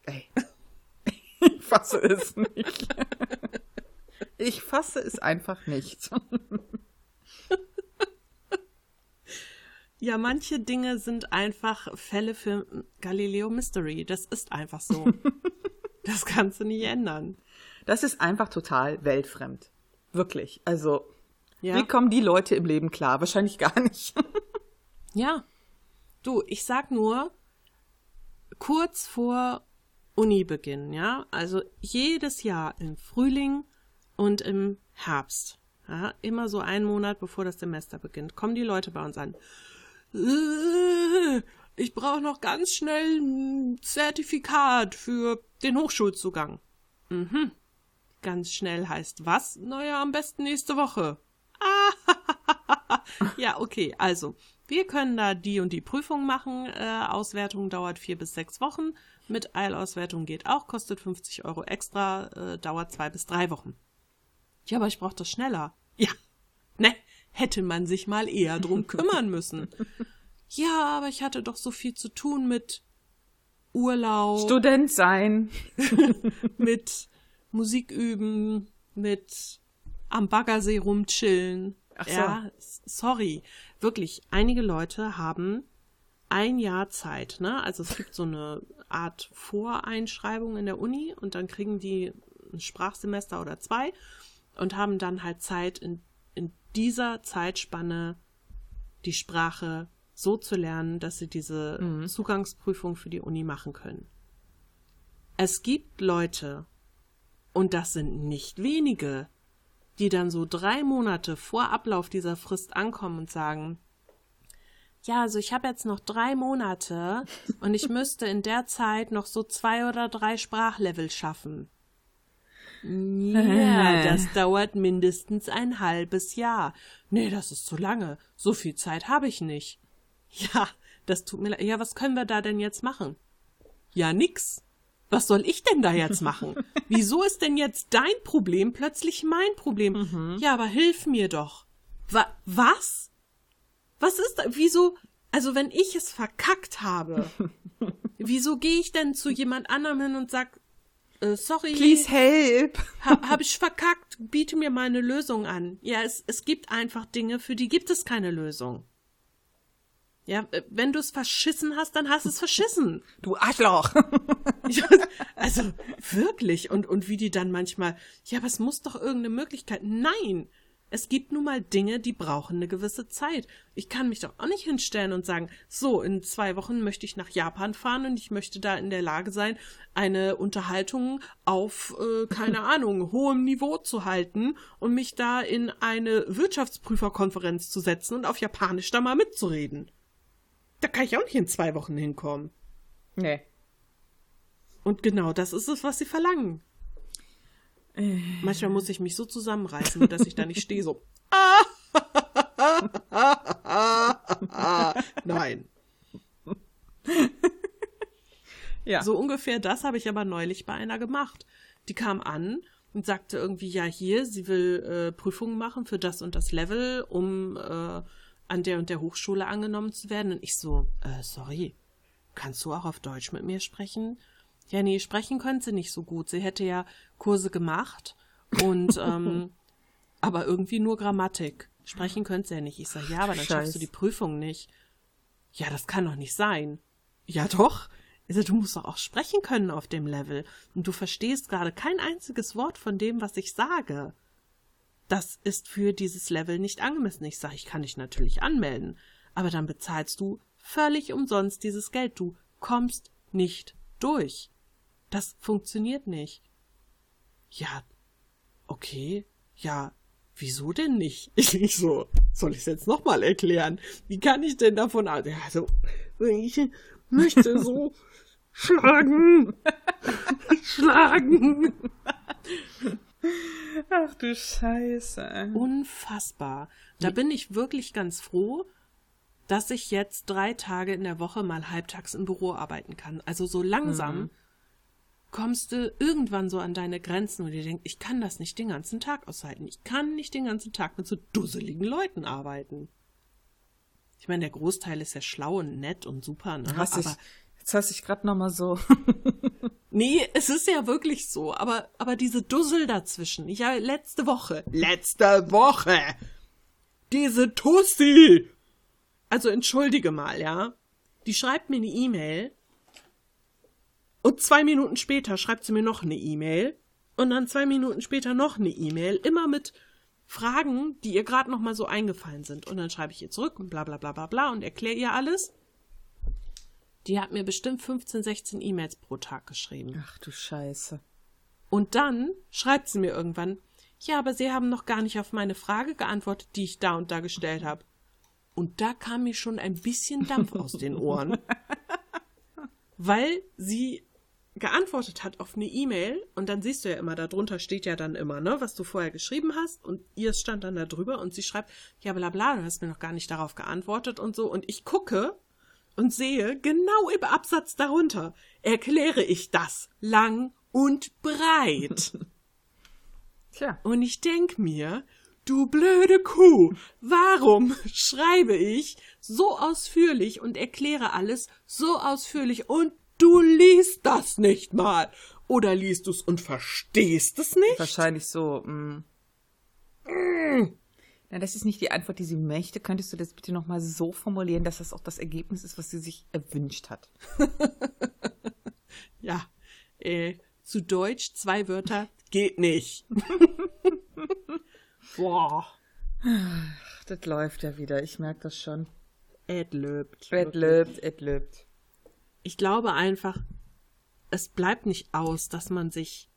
Ey, ich fasse es nicht. Ich fasse es einfach nicht. Ja, manche Dinge sind einfach Fälle für Galileo Mystery. Das ist einfach so. das kannst du nicht ändern. Das ist einfach total weltfremd. Wirklich. Also, Ja. wie kommen die Leute im Leben klar? Wahrscheinlich gar nicht. Ja. Du, ich sag nur, kurz vor Unibeginn, ja, also jedes Jahr im Frühling und im Herbst, ja, immer so einen Monat bevor das Semester beginnt, kommen die Leute bei uns an. Äh, Ich brauche noch ganz schnell ein Zertifikat für den Hochschulzugang. Mhm. Ganz schnell heißt was? Naja, am besten nächste Woche. Ja, okay, also wir können da die und die Prüfung machen. Äh, Auswertung dauert vier bis sechs Wochen. Mit Eilauswertung geht auch, kostet 50 Euro extra, äh, dauert zwei bis drei Wochen. Ja, aber ich brauche das schneller. Ja, ne, hätte man sich mal eher drum kümmern müssen. Ja, aber ich hatte doch so viel zu tun mit Urlaub Student sein. mit Musik üben, mit am Baggersee rumchillen. Ach so. Ja, sorry. Wirklich, einige Leute haben ein Jahr Zeit, ne? Also es gibt so eine Art Voreinschreibung in der Uni und dann kriegen die ein Sprachsemester oder zwei und haben dann halt Zeit, in, in dieser Zeitspanne die Sprache so zu lernen, dass sie diese Zugangsprüfung für die Uni machen können. Es gibt Leute, und das sind nicht wenige, die dann so drei Monate vor Ablauf dieser Frist ankommen und sagen, ja, also ich habe jetzt noch drei Monate und ich müsste in der Zeit noch so zwei oder drei Sprachlevel schaffen. Ja, das dauert mindestens ein halbes Jahr. Nee, das ist zu lange. So viel Zeit habe ich nicht. Ja, das tut mir leid. Ja, was können wir da denn jetzt machen? Ja, nix. Was soll ich denn da jetzt machen? Wieso ist denn jetzt dein Problem plötzlich mein Problem? Ja, aber hilf mir doch. Wa was? Was ist da? Wieso? Also, wenn ich es verkackt habe, wieso gehe ich denn zu jemand anderem hin und sag, äh, sorry, Please help. ha, hab ich verkackt, biete mir mal eine Lösung an. Ja, es, es gibt einfach Dinge, für die gibt es keine Lösung. Ja, äh, wenn du es verschissen hast, dann hast du es verschissen. Du Arschloch. Also wirklich. Und, und wie die dann manchmal, ja, aber es muss doch irgendeine Möglichkeit. Nein, es gibt nun mal Dinge, die brauchen eine gewisse Zeit. Ich kann mich doch auch nicht hinstellen und sagen, so, in zwei Wochen möchte ich nach Japan fahren und ich möchte da in der Lage sein, eine Unterhaltung auf, äh, keine Ahnung, hohem Niveau zu halten und mich da in eine Wirtschaftsprüferkonferenz zu setzen und auf Japanisch da mal mitzureden. Da kann ich auch nicht in zwei Wochen hinkommen. nee. Und genau das ist es, was sie verlangen. Manchmal muss ich mich so zusammenreißen, dass ich da nicht stehe, so. Nein. Ja. So ungefähr das habe ich aber neulich bei einer gemacht. Die kam an und sagte irgendwie, ja, hier, sie will äh, Prüfungen machen für das und das Level, um äh, an der und der Hochschule angenommen zu werden. Und ich so, äh, sorry, kannst du auch auf Deutsch mit mir sprechen? Ja, nee, sprechen könnte sie nicht so gut. Sie hätte ja Kurse gemacht und ähm, aber irgendwie nur Grammatik. Sprechen könnte sie ja nicht. Ich sage, ja, aber dann Scheiß. schaffst du die Prüfung nicht. Ja, das kann doch nicht sein. Ja, doch. Sag, du musst doch auch sprechen können auf dem Level. Und du verstehst gerade kein einziges Wort von dem, was ich sage. Das ist für dieses Level nicht angemessen. Ich sage, ich kann dich natürlich anmelden. Aber dann bezahlst du völlig umsonst dieses Geld. Du kommst nicht durch. Das funktioniert nicht. Ja, okay. Ja, wieso denn nicht? Ich, ich so, soll ich es jetzt nochmal erklären? Wie kann ich denn davon aus? Ja, so, ich möchte so schlagen. schlagen. Ach du Scheiße. Unfassbar. Da bin ich wirklich ganz froh, dass ich jetzt drei Tage in der Woche mal halbtags im Büro arbeiten kann. Also so langsam kommst du irgendwann so an deine Grenzen und dir denkst, ich kann das nicht den ganzen Tag aushalten. Ich kann nicht den ganzen Tag mit so dusseligen Leuten arbeiten. Ich meine, der Großteil ist ja schlau und nett und super, ne? Hast aber jetzt hast du dich gerade nochmal so. Nee, es ist ja wirklich so, aber, aber diese Dussel dazwischen. Ich habe letzte Woche, letzte Woche, diese Tussi. Also entschuldige mal, ja. Die schreibt mir eine E-Mail und zwei Minuten später schreibt sie mir noch eine E-Mail und dann zwei Minuten später noch eine E-Mail, immer mit Fragen, die ihr gerade noch mal so eingefallen sind. Und dann schreibe ich ihr zurück und bla bla bla bla bla und erkläre ihr alles. Die hat mir bestimmt 15, 16 E-Mails pro Tag geschrieben. Ach du Scheiße. Und dann schreibt sie mir irgendwann, ja, aber Sie haben noch gar nicht auf meine Frage geantwortet, die ich da und da gestellt habe. Und da kam mir schon ein bisschen Dampf aus den Ohren. Weil sie geantwortet hat auf eine E-Mail und dann siehst du ja immer, darunter steht ja dann immer, ne, was du vorher geschrieben hast und ihr stand dann da drüber und sie schreibt, ja, bla bla, du hast mir noch gar nicht darauf geantwortet und so und ich gucke und sehe, genau im Absatz darunter erkläre ich das lang und breit. Tja. Und ich denk mir, du blöde Kuh, warum schreibe ich so ausführlich und erkläre alles so ausführlich und du liest das nicht mal? Oder liest du's und verstehst es nicht? Wahrscheinlich so. Mm. Na, das ist nicht die Antwort, die sie möchte. Könntest du das bitte nochmal so formulieren, dass das auch das Ergebnis ist, was sie sich erwünscht hat? Ja, äh, zu Deutsch zwei Wörter geht nicht. Boah, Ach, das läuft ja wieder. Ich merke das schon. et löbt. Et löbt, et löbt. Ich glaube einfach, es bleibt nicht aus, dass man sich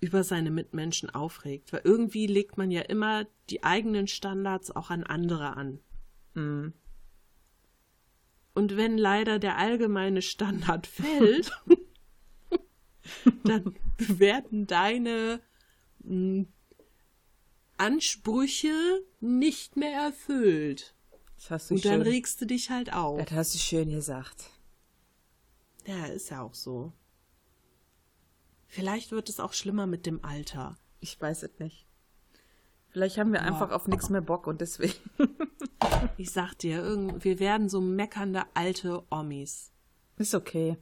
über seine Mitmenschen aufregt, weil irgendwie legt man ja immer die eigenen Standards auch an andere an. Mm. Und wenn leider der allgemeine Standard fällt, dann werden deine mh, Ansprüche nicht mehr erfüllt. Das hast du Und dann schön, regst du dich halt auf. das hast du schön gesagt. Ja, ist ja auch so. Vielleicht wird es auch schlimmer mit dem Alter. Ich weiß es nicht. Vielleicht haben wir einfach auf nichts mehr Bock und deswegen. Ich sag dir, wir werden so meckernde alte Omis. Ist okay.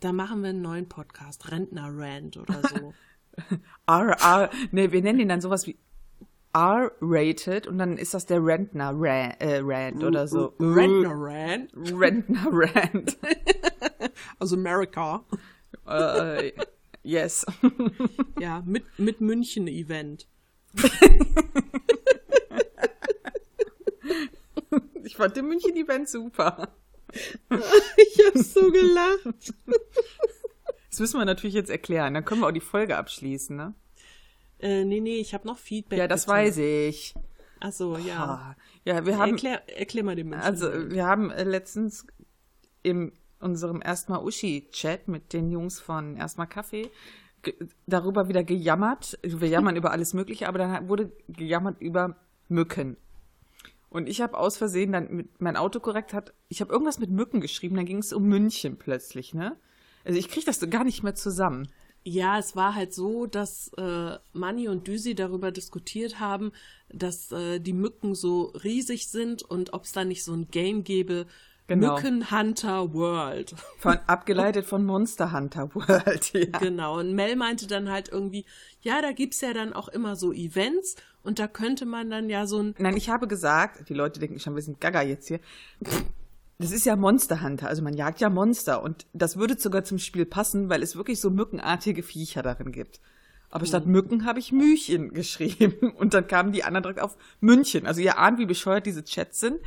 Da machen wir einen neuen Podcast, Rentner-Rant oder so. R, R, nee, wir nennen ihn dann sowas wie R-rated und dann ist das der Rentner Rant, äh, Rant oder so. Rentner-Rant? Rentner Rant. Also America. äh, yes. Ja, mit, mit München-Event. Ich fand den München-Event super. Ich hab so gelacht. Das müssen wir natürlich jetzt erklären. Dann können wir auch die Folge abschließen, ne? Äh, nee, nee, ich habe noch Feedback. Ja, das bitte. weiß ich. Ach so, ja. Ja, wir haben, Erklär, erklär mal den München. also wir haben äh, letztens in unserem erstmal Uschi-Chat mit den Jungs von erstmal Kaffee darüber wieder gejammert. Wir jammern über alles Mögliche, aber dann wurde gejammert über Mücken. Und ich habe aus Versehen dann mit mein Autokorrekt hat, ich habe irgendwas mit Mücken geschrieben, dann ging es um München plötzlich, ne? Also ich kriege das so gar nicht mehr zusammen. Ja, es war halt so, dass äh, Manni und Düsi darüber diskutiert haben, dass äh, die Mücken so riesig sind und ob es da nicht so ein Game gäbe, Genau. Mücken Hunter World. Von, abgeleitet von Monster Hunter World, ja. Genau. Und Mel meinte dann halt irgendwie, ja, da gibt's ja dann auch immer so Events und da könnte man dann ja so ein. Nein, ich habe gesagt, die Leute denken schon, wir sind gaga jetzt hier. Das ist ja Monster Hunter, also man jagt ja Monster und das würde sogar zum Spiel passen, weil es wirklich so mückenartige Viecher darin gibt. Aber statt Mücken habe ich Müchen geschrieben und dann kamen die anderen direkt auf München. Also ihr ahnt, wie bescheuert diese Chats sind.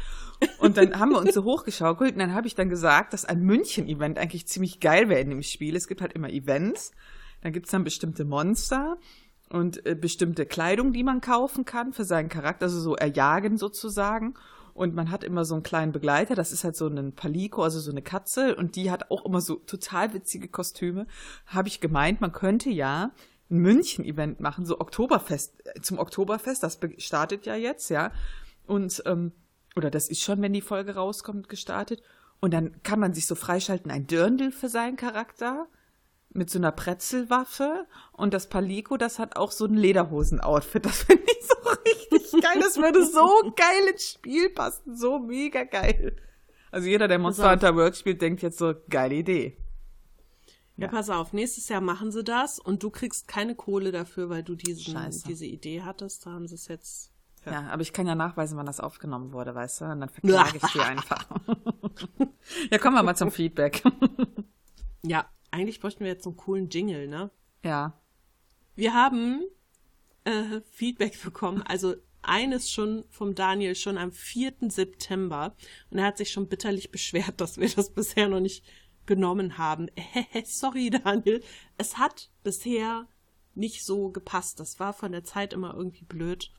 Und dann haben wir uns so hochgeschaukelt und dann habe ich dann gesagt, dass ein München-Event eigentlich ziemlich geil wäre in dem Spiel. Es gibt halt immer Events, dann gibt's dann bestimmte Monster und äh, bestimmte Kleidung, die man kaufen kann für seinen Charakter, also so erjagen sozusagen. Und man hat immer so einen kleinen Begleiter, das ist halt so ein Palico, also so eine Katze, und die hat auch immer so total witzige Kostüme. Habe ich gemeint, man könnte ja ein München-Event machen, so Oktoberfest, äh, zum Oktoberfest, das startet ja jetzt, ja. Und, ähm, oder das ist schon, wenn die Folge rauskommt, gestartet. Und dann kann man sich so freischalten, ein Dirndl für seinen Charakter mit so einer Pretzelwaffe und das Palico, das hat auch so ein Lederhosen-Outfit. Das finde ich so richtig geil. Das würde so geil ins Spiel passen. So mega geil. Also jeder, der Monster auf. Hunter World spielt, denkt jetzt so, geile Idee. Ja, pass auf, nächstes Jahr machen sie das und du kriegst keine Kohle dafür, weil du diesen, Scheiße. diese Idee hattest. Da haben sie es jetzt. Ja. aber ich kann ja nachweisen, wann das aufgenommen wurde, weißt du? Und dann verklage ich die einfach. ja, kommen wir mal zum Feedback. Ja, eigentlich bräuchten wir jetzt so einen coolen Jingle, ne? ja. Wir haben äh, Feedback bekommen, also eines schon vom Daniel schon am 4. September und er hat sich schon bitterlich beschwert, dass wir das bisher noch nicht genommen haben. Sorry, Daniel. Es hat bisher nicht so gepasst. Das war von der Zeit immer irgendwie blöd.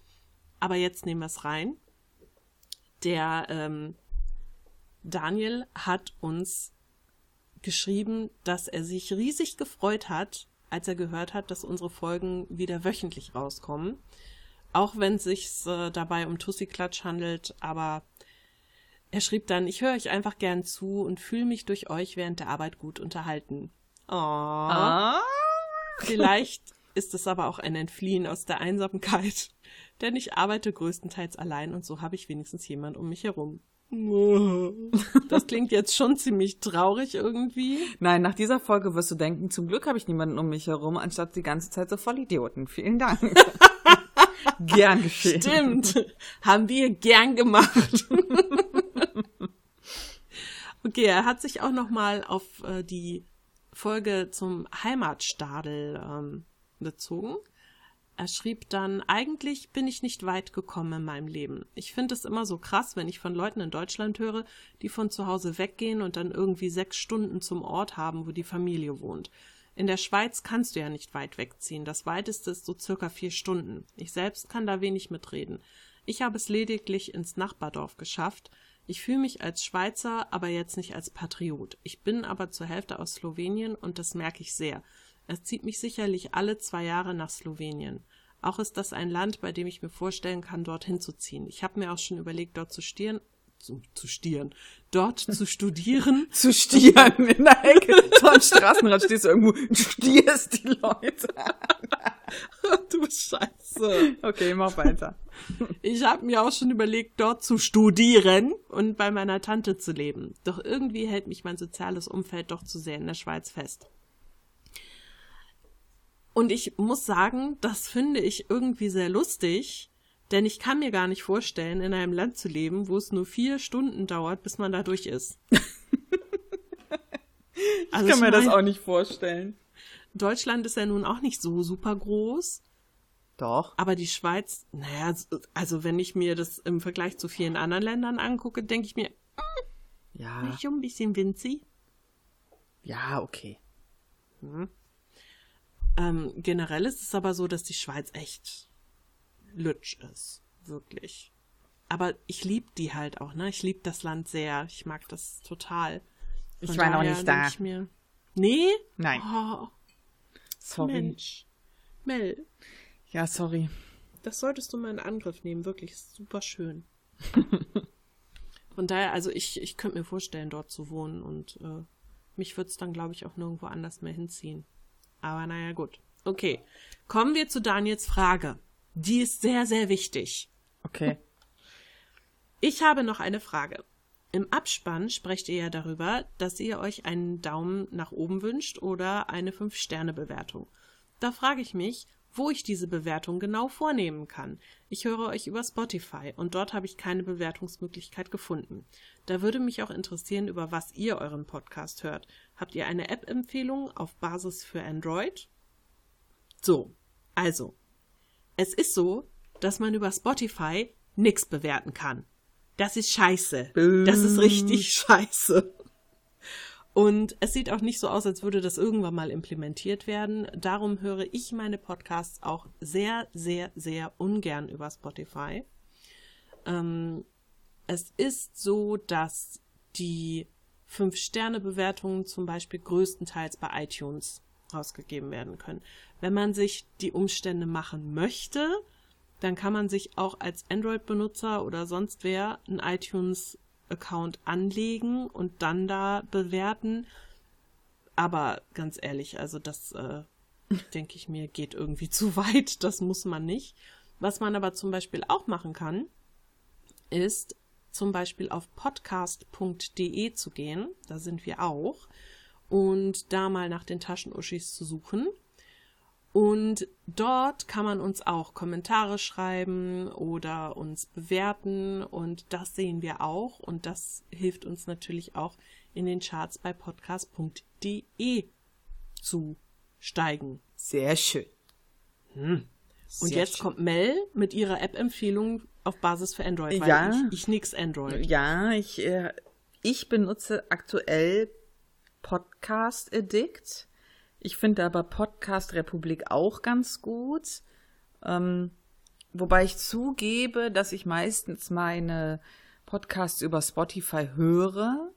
Aber jetzt nehmen wir es rein. Der ähm, Daniel hat uns geschrieben, dass er sich riesig gefreut hat, als er gehört hat, dass unsere Folgen wieder wöchentlich rauskommen. Auch wenn es sich äh, dabei um Tussi-Klatsch handelt, aber er schrieb dann, ich höre euch einfach gern zu und fühle mich durch euch während der Arbeit gut unterhalten. Oh. Ah. Vielleicht ist es aber auch ein Entfliehen aus der Einsamkeit, denn ich arbeite größtenteils allein und so habe ich wenigstens jemand um mich herum. Das klingt jetzt schon ziemlich traurig irgendwie. Nein, nach dieser Folge wirst du denken, zum Glück habe ich niemanden um mich herum, anstatt die ganze Zeit so Vollidioten. Vielen Dank. Gern geschehen. Stimmt. Haben wir gern gemacht. okay, er hat sich auch noch mal auf äh, die Folge zum Heimatstadel ähm, bezogen. Er schrieb dann, eigentlich bin ich nicht weit gekommen in meinem Leben. Ich finde es immer so krass, wenn ich von Leuten in Deutschland höre, die von zu Hause weggehen und dann irgendwie sechs Stunden zum Ort haben, wo die Familie wohnt. In der Schweiz kannst du ja nicht weit wegziehen. Das weiteste ist so circa vier Stunden. Ich selbst kann da wenig mitreden. Ich habe es lediglich ins Nachbardorf geschafft. Ich fühle mich als Schweizer, aber jetzt nicht als Patriot. Ich bin aber zur Hälfte aus Slowenien und das merke ich sehr. Es zieht mich sicherlich alle zwei Jahre nach Slowenien. Auch ist das ein Land, bei dem ich mir vorstellen kann, dorthin zu ziehen. Ich habe mir auch schon überlegt, dort zu stieren, zu, zu stieren, dort zu studieren. Zu stieren in der Ecke. So am Straßenrand stehst du irgendwo und stierst die Leute. du Scheiße. Okay, mach weiter. Ich habe mir auch schon überlegt, dort zu studieren und bei meiner Tante zu leben. Doch irgendwie hält mich mein soziales Umfeld doch zu sehr in der Schweiz fest. Und ich muss sagen, das finde ich irgendwie sehr lustig, denn ich kann mir gar nicht vorstellen, in einem Land zu leben, wo es nur vier Stunden dauert, bis man da durch ist. Ich kann mir das auch nicht vorstellen. Deutschland ist ja nun auch nicht so super groß, Doch. aber die Schweiz, naja, also wenn ich mir das im Vergleich zu vielen anderen Ländern angucke, denke ich mir, Ja. nicht schon ein bisschen winzig. Ja, okay. Ähm, generell ist es aber so, dass die Schweiz echt lütsch ist. Wirklich. Aber ich lieb die halt auch, ne? Ich lieb das Land sehr. Ich mag das total. Ich Von war noch nicht da. Ich mir, nee? Nein. Oh, Sorry. Mensch. Mel, Ja, sorry. das solltest du mal in Angriff nehmen. Wirklich, ist super schön. Von daher, also ich, ich könnte mir vorstellen, dort zu wohnen und äh, mich würde es dann, glaube ich, auch nirgendwo anders mehr hinziehen. Aber naja, gut. Okay. Kommen wir zu Daniels Frage. Die ist sehr, sehr wichtig. Okay. Ich habe noch eine Frage. Im Abspann sprecht ihr ja darüber, dass ihr euch einen Daumen nach oben wünscht oder eine 5-Sterne-Bewertung. Da frage ich mich, wo ich diese Bewertung genau vornehmen kann. Ich höre euch über Spotify und dort habe ich keine Bewertungsmöglichkeit gefunden. Da würde mich auch interessieren, über was ihr euren Podcast hört. Habt ihr eine App-Empfehlung auf Basis für Android? So, also, es ist so, dass man über Spotify nichts bewerten kann. Das ist scheiße. Das ist richtig scheiße. Und es sieht auch nicht so aus, als würde das irgendwann mal implementiert werden. Darum höre ich meine Podcasts auch sehr, sehr, sehr ungern über Spotify. Ähm, es ist so, dass die Fünf-Sterne-Bewertungen zum Beispiel größtenteils bei iTunes rausgegeben werden können. Wenn man sich die Umstände machen möchte, dann kann man sich auch als Android-Benutzer oder sonst wer einen iTunes-Account anlegen und dann da bewerten. Aber ganz ehrlich, also das äh, denke ich mir, geht irgendwie zu weit. Das muss man nicht. Was man aber zum Beispiel auch machen kann, ist zum Beispiel auf podcast.de zu gehen. Da sind wir auch. Und da mal nach den Taschenuschis zu suchen und dort kann man uns auch Kommentare schreiben oder uns bewerten und das sehen wir auch und das hilft uns natürlich auch in den Charts bei podcast.de zu steigen. Sehr schön. Hm. Und Sehr jetzt schön. kommt Mel mit ihrer App-Empfehlung auf Basis für Android. Weil ja. Ich, ich nix Android. Ja, ich, äh, ich benutze aktuell Podcast Addict. Ich finde aber Podcast Republik auch ganz gut. Ähm, wobei ich zugebe, dass ich meistens meine Podcasts über Spotify höre.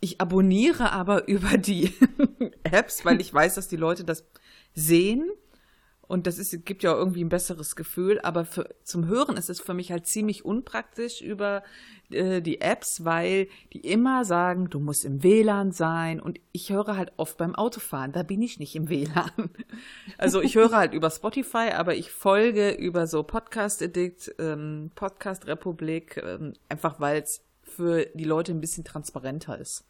Ich abonniere aber über die Apps, weil ich weiß, dass die Leute das sehen und das ist, gibt ja irgendwie ein besseres Gefühl, aber für, zum Hören ist es für mich halt ziemlich unpraktisch über äh, die Apps, weil die immer sagen, du musst im WLAN sein und ich höre halt oft beim Autofahren, da bin ich nicht im WLAN. Also ich höre halt über Spotify, aber ich folge über so Podcast Addict, ähm, Podcast Republik, ähm, einfach weil es für die Leute ein bisschen transparenter ist.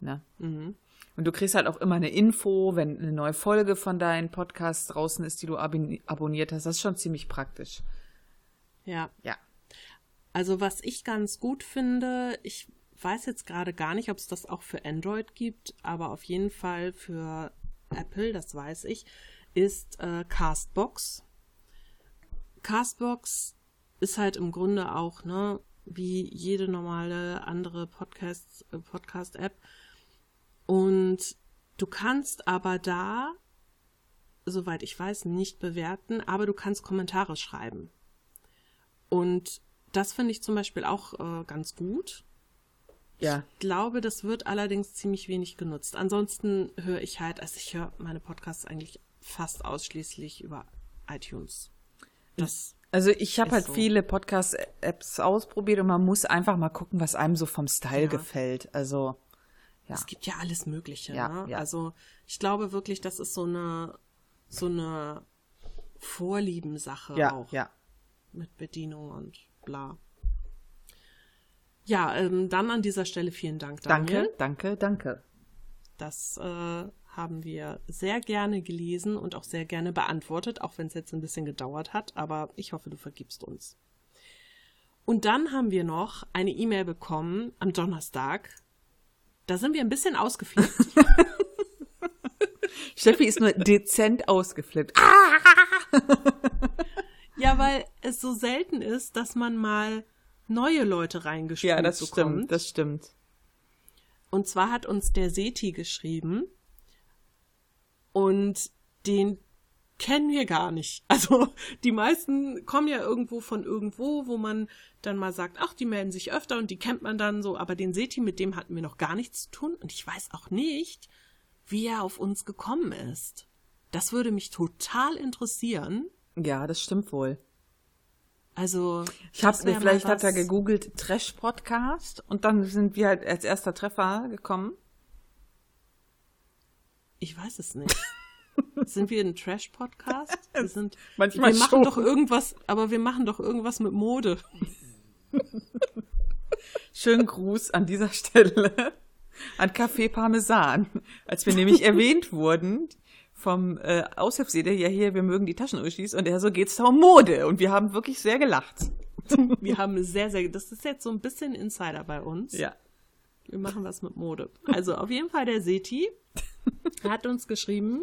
Ne? Mhm. Und du kriegst halt auch immer eine Info, wenn eine neue Folge von deinem Podcast draußen ist, die du ab abonniert hast. Das ist schon ziemlich praktisch. Ja. Ja. Also was ich ganz gut finde, ich weiß jetzt gerade gar nicht, ob es das auch für Android gibt, aber auf jeden Fall für Apple, das weiß ich, ist äh, Castbox. Castbox ist halt im Grunde auch, ne, wie jede normale andere Podcast, äh, Podcast-App und du kannst aber da, soweit ich weiß, nicht bewerten, aber du kannst Kommentare schreiben. Und das finde ich zum Beispiel auch äh, ganz gut. Ja. Ich glaube, das wird allerdings ziemlich wenig genutzt. Ansonsten höre ich halt, also ich höre meine Podcasts eigentlich fast ausschließlich über iTunes. Das also ich habe halt so. viele Podcast-Apps ausprobiert und man muss einfach mal gucken, was einem so vom Style ja. gefällt. Also ja. Es gibt ja alles Mögliche. Ja, ne? ja. Also ich glaube wirklich, das ist so eine so eine Vorliebensache ja, auch. Ja. Mit Bedienung und bla. Ja, ähm, dann an dieser Stelle vielen Dank, Daniel. Danke, danke, danke. Das äh, haben wir sehr gerne gelesen und auch sehr gerne beantwortet, auch wenn es jetzt ein bisschen gedauert hat, aber ich hoffe, du vergibst uns. Und dann haben wir noch eine E-Mail bekommen am Donnerstag da sind wir ein bisschen ausgeflippt. Steffi ist nur dezent ausgeflippt. ja, weil es so selten ist, dass man mal neue Leute reingespielt Ja, das bekommt. stimmt, das stimmt. Und zwar hat uns der Seti geschrieben und den kennen wir gar nicht. Also die meisten kommen ja irgendwo von irgendwo, wo man dann mal sagt, ach, die melden sich öfter und die kennt man dann so, aber den Seti, mit dem hatten wir noch gar nichts zu tun und ich weiß auch nicht, wie er auf uns gekommen ist. Das würde mich total interessieren. Ja, das stimmt wohl. Also, ich habe vielleicht hat er gegoogelt Trash Podcast und dann sind wir halt als erster Treffer gekommen. Ich weiß es nicht. Sind wir ein Trash-Podcast? Wir sind, Manchmal wir machen schon. doch irgendwas, aber wir machen doch irgendwas mit Mode. Schönen Gruß an dieser Stelle an Café Parmesan. Als wir nämlich erwähnt wurden vom äh, Aushilfsjeder, ja hier, wir mögen die Taschenuschis und er so geht's da um Mode und wir haben wirklich sehr gelacht. Wir haben sehr, sehr, das ist jetzt so ein bisschen Insider bei uns. Ja. Wir machen was mit Mode. Also auf jeden Fall der Seti hat uns geschrieben,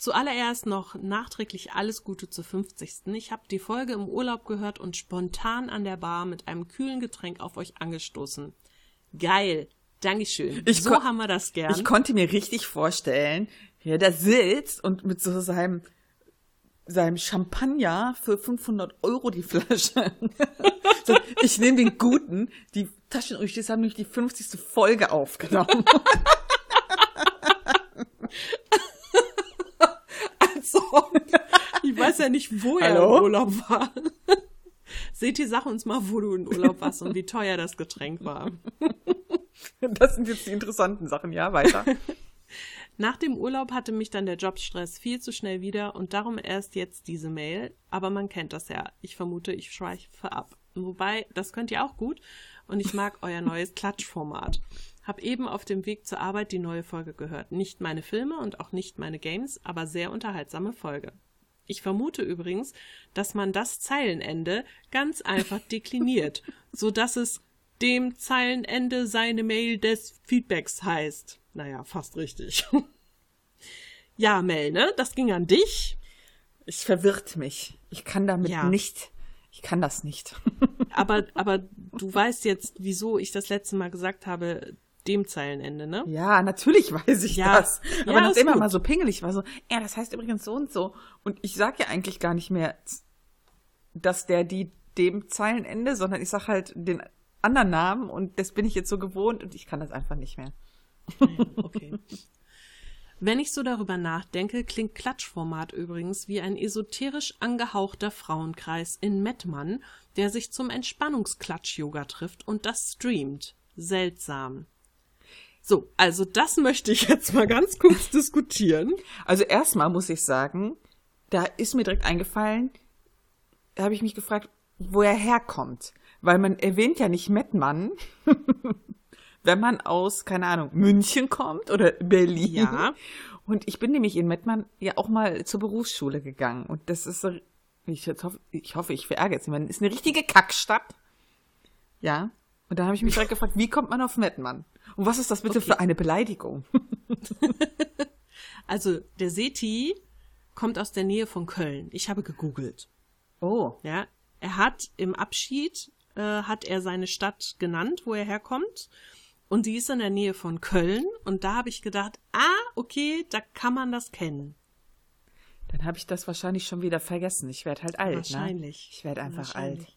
zuallererst noch nachträglich alles Gute zur 50. Ich habe die Folge im Urlaub gehört und spontan an der Bar mit einem kühlen Getränk auf euch angestoßen. Geil. Dankeschön. Ich so haben wir das gern. Ich konnte mir richtig vorstellen, wie er da sitzt und mit so seinem, seinem Champagner für 500 Euro die Flasche. so, ich nehme den guten. Die Taschenuschis haben nämlich die 50. Folge aufgenommen. Ich weiß ja nicht, wo er Hallo? im Urlaub war. Seti, sag uns mal, wo du im Urlaub warst und wie teuer das Getränk war. das sind jetzt die interessanten Sachen. Ja, weiter. Nach dem Urlaub hatte mich dann der Jobstress viel zu schnell wieder und darum erst jetzt diese Mail. Aber man kennt das ja. Ich vermute, ich schweife ab. Wobei, das könnt ihr auch gut und ich mag euer neues Klatschformat. Hab eben auf dem Weg zur Arbeit die neue Folge gehört. Nicht meine Filme und auch nicht meine Games, aber sehr unterhaltsame Folge. Ich vermute übrigens, dass man das Zeilenende ganz einfach dekliniert, so dass es dem Zeilenende seine Mail des Feedbacks heißt. Naja, fast richtig. ja, Mel, ne? Das ging an dich. Ich verwirrt mich. Ich kann damit Ja. nicht. Ich kann das nicht. Aber, aber du weißt jetzt, wieso ich das letzte Mal gesagt habe, dem Zeilenende, ne? Ja, natürlich weiß ich Ja. das. Aber Ja, nachdem ist er mal so pingelig war, so, ja, das heißt übrigens so und so. Und ich sag ja eigentlich gar nicht mehr, dass der die dem Zeilenende, sondern ich sag halt den anderen Namen und das bin ich jetzt so gewohnt und ich kann das einfach nicht mehr. Okay. Wenn ich so darüber nachdenke, klingt Klatschformat übrigens wie ein esoterisch angehauchter Frauenkreis in Mettmann, der sich zum Entspannungsklatsch-Yoga trifft und das streamt. Seltsam. So, also das möchte ich jetzt mal ganz kurz diskutieren. Also erstmal muss ich sagen, da ist mir direkt eingefallen, da habe ich mich gefragt, wo er herkommt. Weil man erwähnt ja nicht Mettmann, wenn man aus, keine Ahnung, München kommt oder Berlin. Ja. Und ich bin nämlich in Mettmann ja auch mal zur Berufsschule gegangen. Und das ist ich hoffe, ich hoffe, ich verärgere jetzt niemanden, ist eine richtige Kackstadt. Ja. Und da habe ich mich direkt gefragt, wie kommt man auf Mettmann? Und was ist das bitte Okay. für eine Beleidigung? Also, der Seti kommt aus der Nähe von Köln. Ich habe gegoogelt. Oh. Ja, er hat im Abschied äh, hat er seine Stadt genannt, wo er herkommt. Und die ist in der Nähe von Köln. Und da habe ich gedacht, ah, okay, da kann man das kennen. Dann habe ich das wahrscheinlich schon wieder vergessen. Ich werde halt alt. Wahrscheinlich. Ne? Ich werde einfach alt.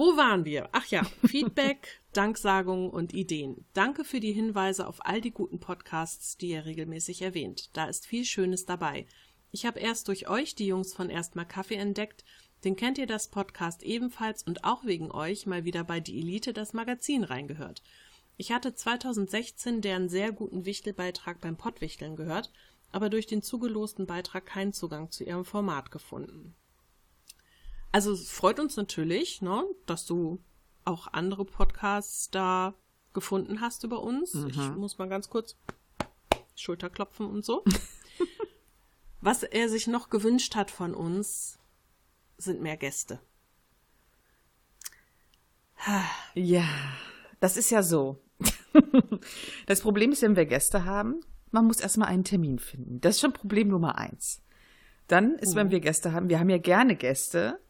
Wo waren wir? Ach ja, Feedback, Danksagungen und Ideen. Danke für die Hinweise auf all die guten Podcasts, die ihr regelmäßig erwähnt. Da ist viel Schönes dabei. Ich habe erst durch euch die Jungs von Erstmal Kaffee entdeckt. Den kennt ihr das Podcast ebenfalls und auch wegen euch mal wieder bei Die Elite das Magazin reingehört. Ich hatte 2016 deren sehr guten Wichtelbeitrag beim Pottwichteln gehört, aber durch den zugelosten Beitrag keinen Zugang zu ihrem Format gefunden. Also es freut uns natürlich, ne, dass du auch andere Podcasts da gefunden hast über uns. Ich muss mal ganz kurz Schulterklopfen und so. Was er sich noch gewünscht hat von uns, sind mehr Gäste. Ja, das ist ja so. Das Problem ist, wenn wir Gäste haben, man muss erstmal einen Termin finden. Das ist schon Problem Nummer eins. Dann ist, wenn wir Gäste haben, wir haben ja gerne Gäste,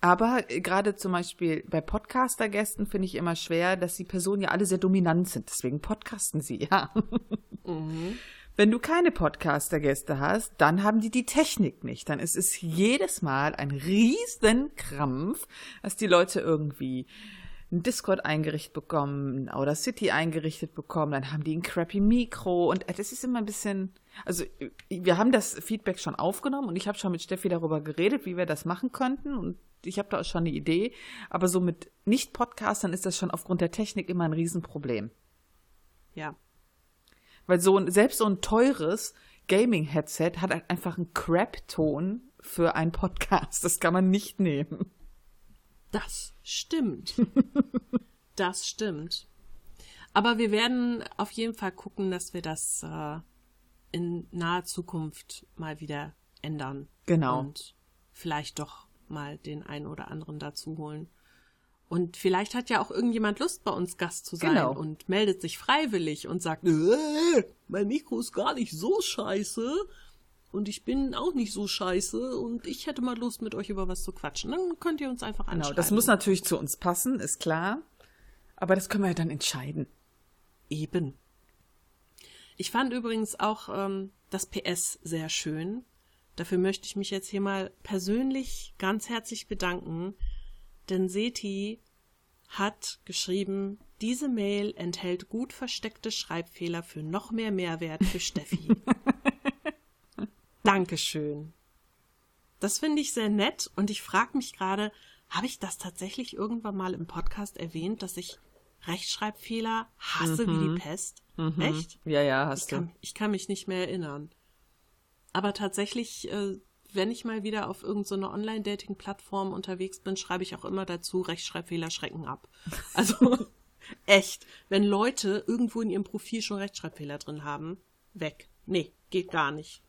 aber gerade zum Beispiel bei Podcaster-Gästen finde ich immer schwer, dass die Personen ja alle sehr dominant sind. Deswegen podcasten sie, ja. Wenn du keine Podcaster-Gäste hast, dann haben die die Technik nicht. Dann ist es jedes Mal ein riesen Krampf, dass die Leute irgendwie ein Discord eingerichtet bekommen, ein Audacity eingerichtet bekommen, dann haben die ein crappy Mikro und äh, das ist immer ein bisschen, also wir haben das Feedback schon aufgenommen und ich habe schon mit Steffi darüber geredet, wie wir das machen könnten und ich habe da auch schon eine Idee, aber so mit Nicht-Podcastern ist das schon aufgrund der Technik immer ein Riesenproblem. Ja. Weil so ein, selbst so ein teures Gaming-Headset hat einfach einen Crap-Ton für einen Podcast. Das kann man nicht nehmen. Das stimmt. das stimmt. Aber wir werden auf jeden Fall gucken, dass wir das äh, in naher Zukunft mal wieder ändern. Genau. Und vielleicht doch mal den einen oder anderen dazu holen. Und vielleicht hat ja auch irgendjemand Lust, bei uns Gast zu sein Genau. und meldet sich freiwillig und sagt, äh, mein Mikro ist gar nicht so scheiße und ich bin auch nicht so scheiße und ich hätte mal Lust, mit euch über was zu quatschen. Dann könnt ihr uns einfach Genau, anschreiben. das muss natürlich zu uns passen, ist klar. Aber das können wir ja dann entscheiden. Eben. Ich fand übrigens auch ähm, das PS sehr schön. Dafür möchte ich mich jetzt hier mal persönlich ganz herzlich bedanken, denn Seti hat geschrieben, diese Mail enthält gut versteckte Schreibfehler für noch mehr Mehrwert für Steffi. Dankeschön. Das finde ich sehr nett und ich frage mich gerade, habe ich das tatsächlich irgendwann mal im Podcast erwähnt, dass ich Rechtschreibfehler hasse wie die Pest? Echt? Ja, ja, Ich hast du. kann, ich kann mich nicht mehr erinnern. Aber tatsächlich, äh, wenn ich mal wieder auf irgendeiner Online-Dating-Plattform unterwegs bin, schreibe ich auch immer dazu, Rechtschreibfehler schrecken ab. Also echt, wenn Leute irgendwo in ihrem Profil schon Rechtschreibfehler drin haben, weg. Nee, geht gar nicht.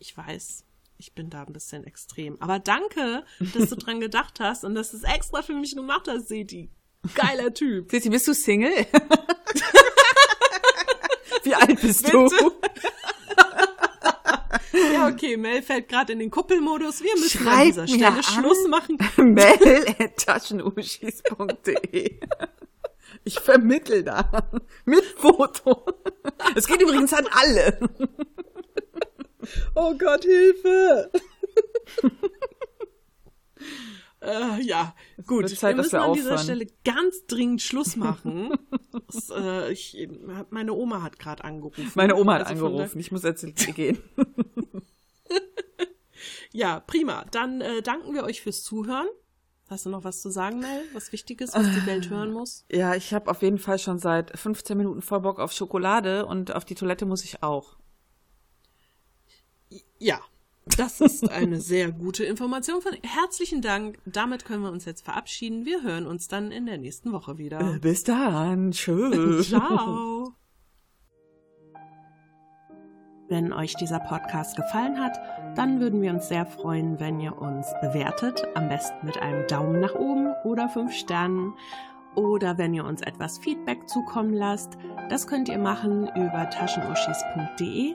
Ich weiß, ich bin da ein bisschen extrem. Aber danke, dass du dran gedacht hast und dass du es extra für mich gemacht hast, Seti. Geiler Typ. Sissi, bist du Single? Wie alt bist du? Bitte? Ja, okay, Mel fällt gerade in den Kuppelmodus. Wir müssen an Schreib dieser mir Stelle an. Schluss machen. Mail at taschenuschis.de Ich vermittel da. Mit Foto. Es geht übrigens an alle. Oh Gott, Hilfe! äh, ja, gut. wird Zeit, wir müssen wir an dieser. Stelle ganz dringend Schluss machen. das, äh, ich, meine Oma hat gerade angerufen. Meine Oma hat Also angerufen. Ich muss jetzt gehen. Ja, prima. Dann äh, danken wir euch fürs Zuhören. Hast du noch was zu sagen, Mel? Was Wichtiges, was die Welt hören muss? Ja, ich habe auf jeden Fall schon seit 15 Minuten voll Bock auf Schokolade und auf die Toilette muss ich auch. Ja, das ist eine sehr gute Information. Von herzlichen Dank. Damit können wir uns jetzt verabschieden. Wir hören uns dann in der nächsten Woche wieder. Bis dann. Tschüss. Ciao. Wenn euch dieser Podcast gefallen hat, dann würden wir uns sehr freuen, wenn ihr uns bewertet, am besten mit einem Daumen nach oben oder fünf Sternen. Oder wenn ihr uns etwas Feedback zukommen lasst, das könnt ihr machen über taschenuschis.de.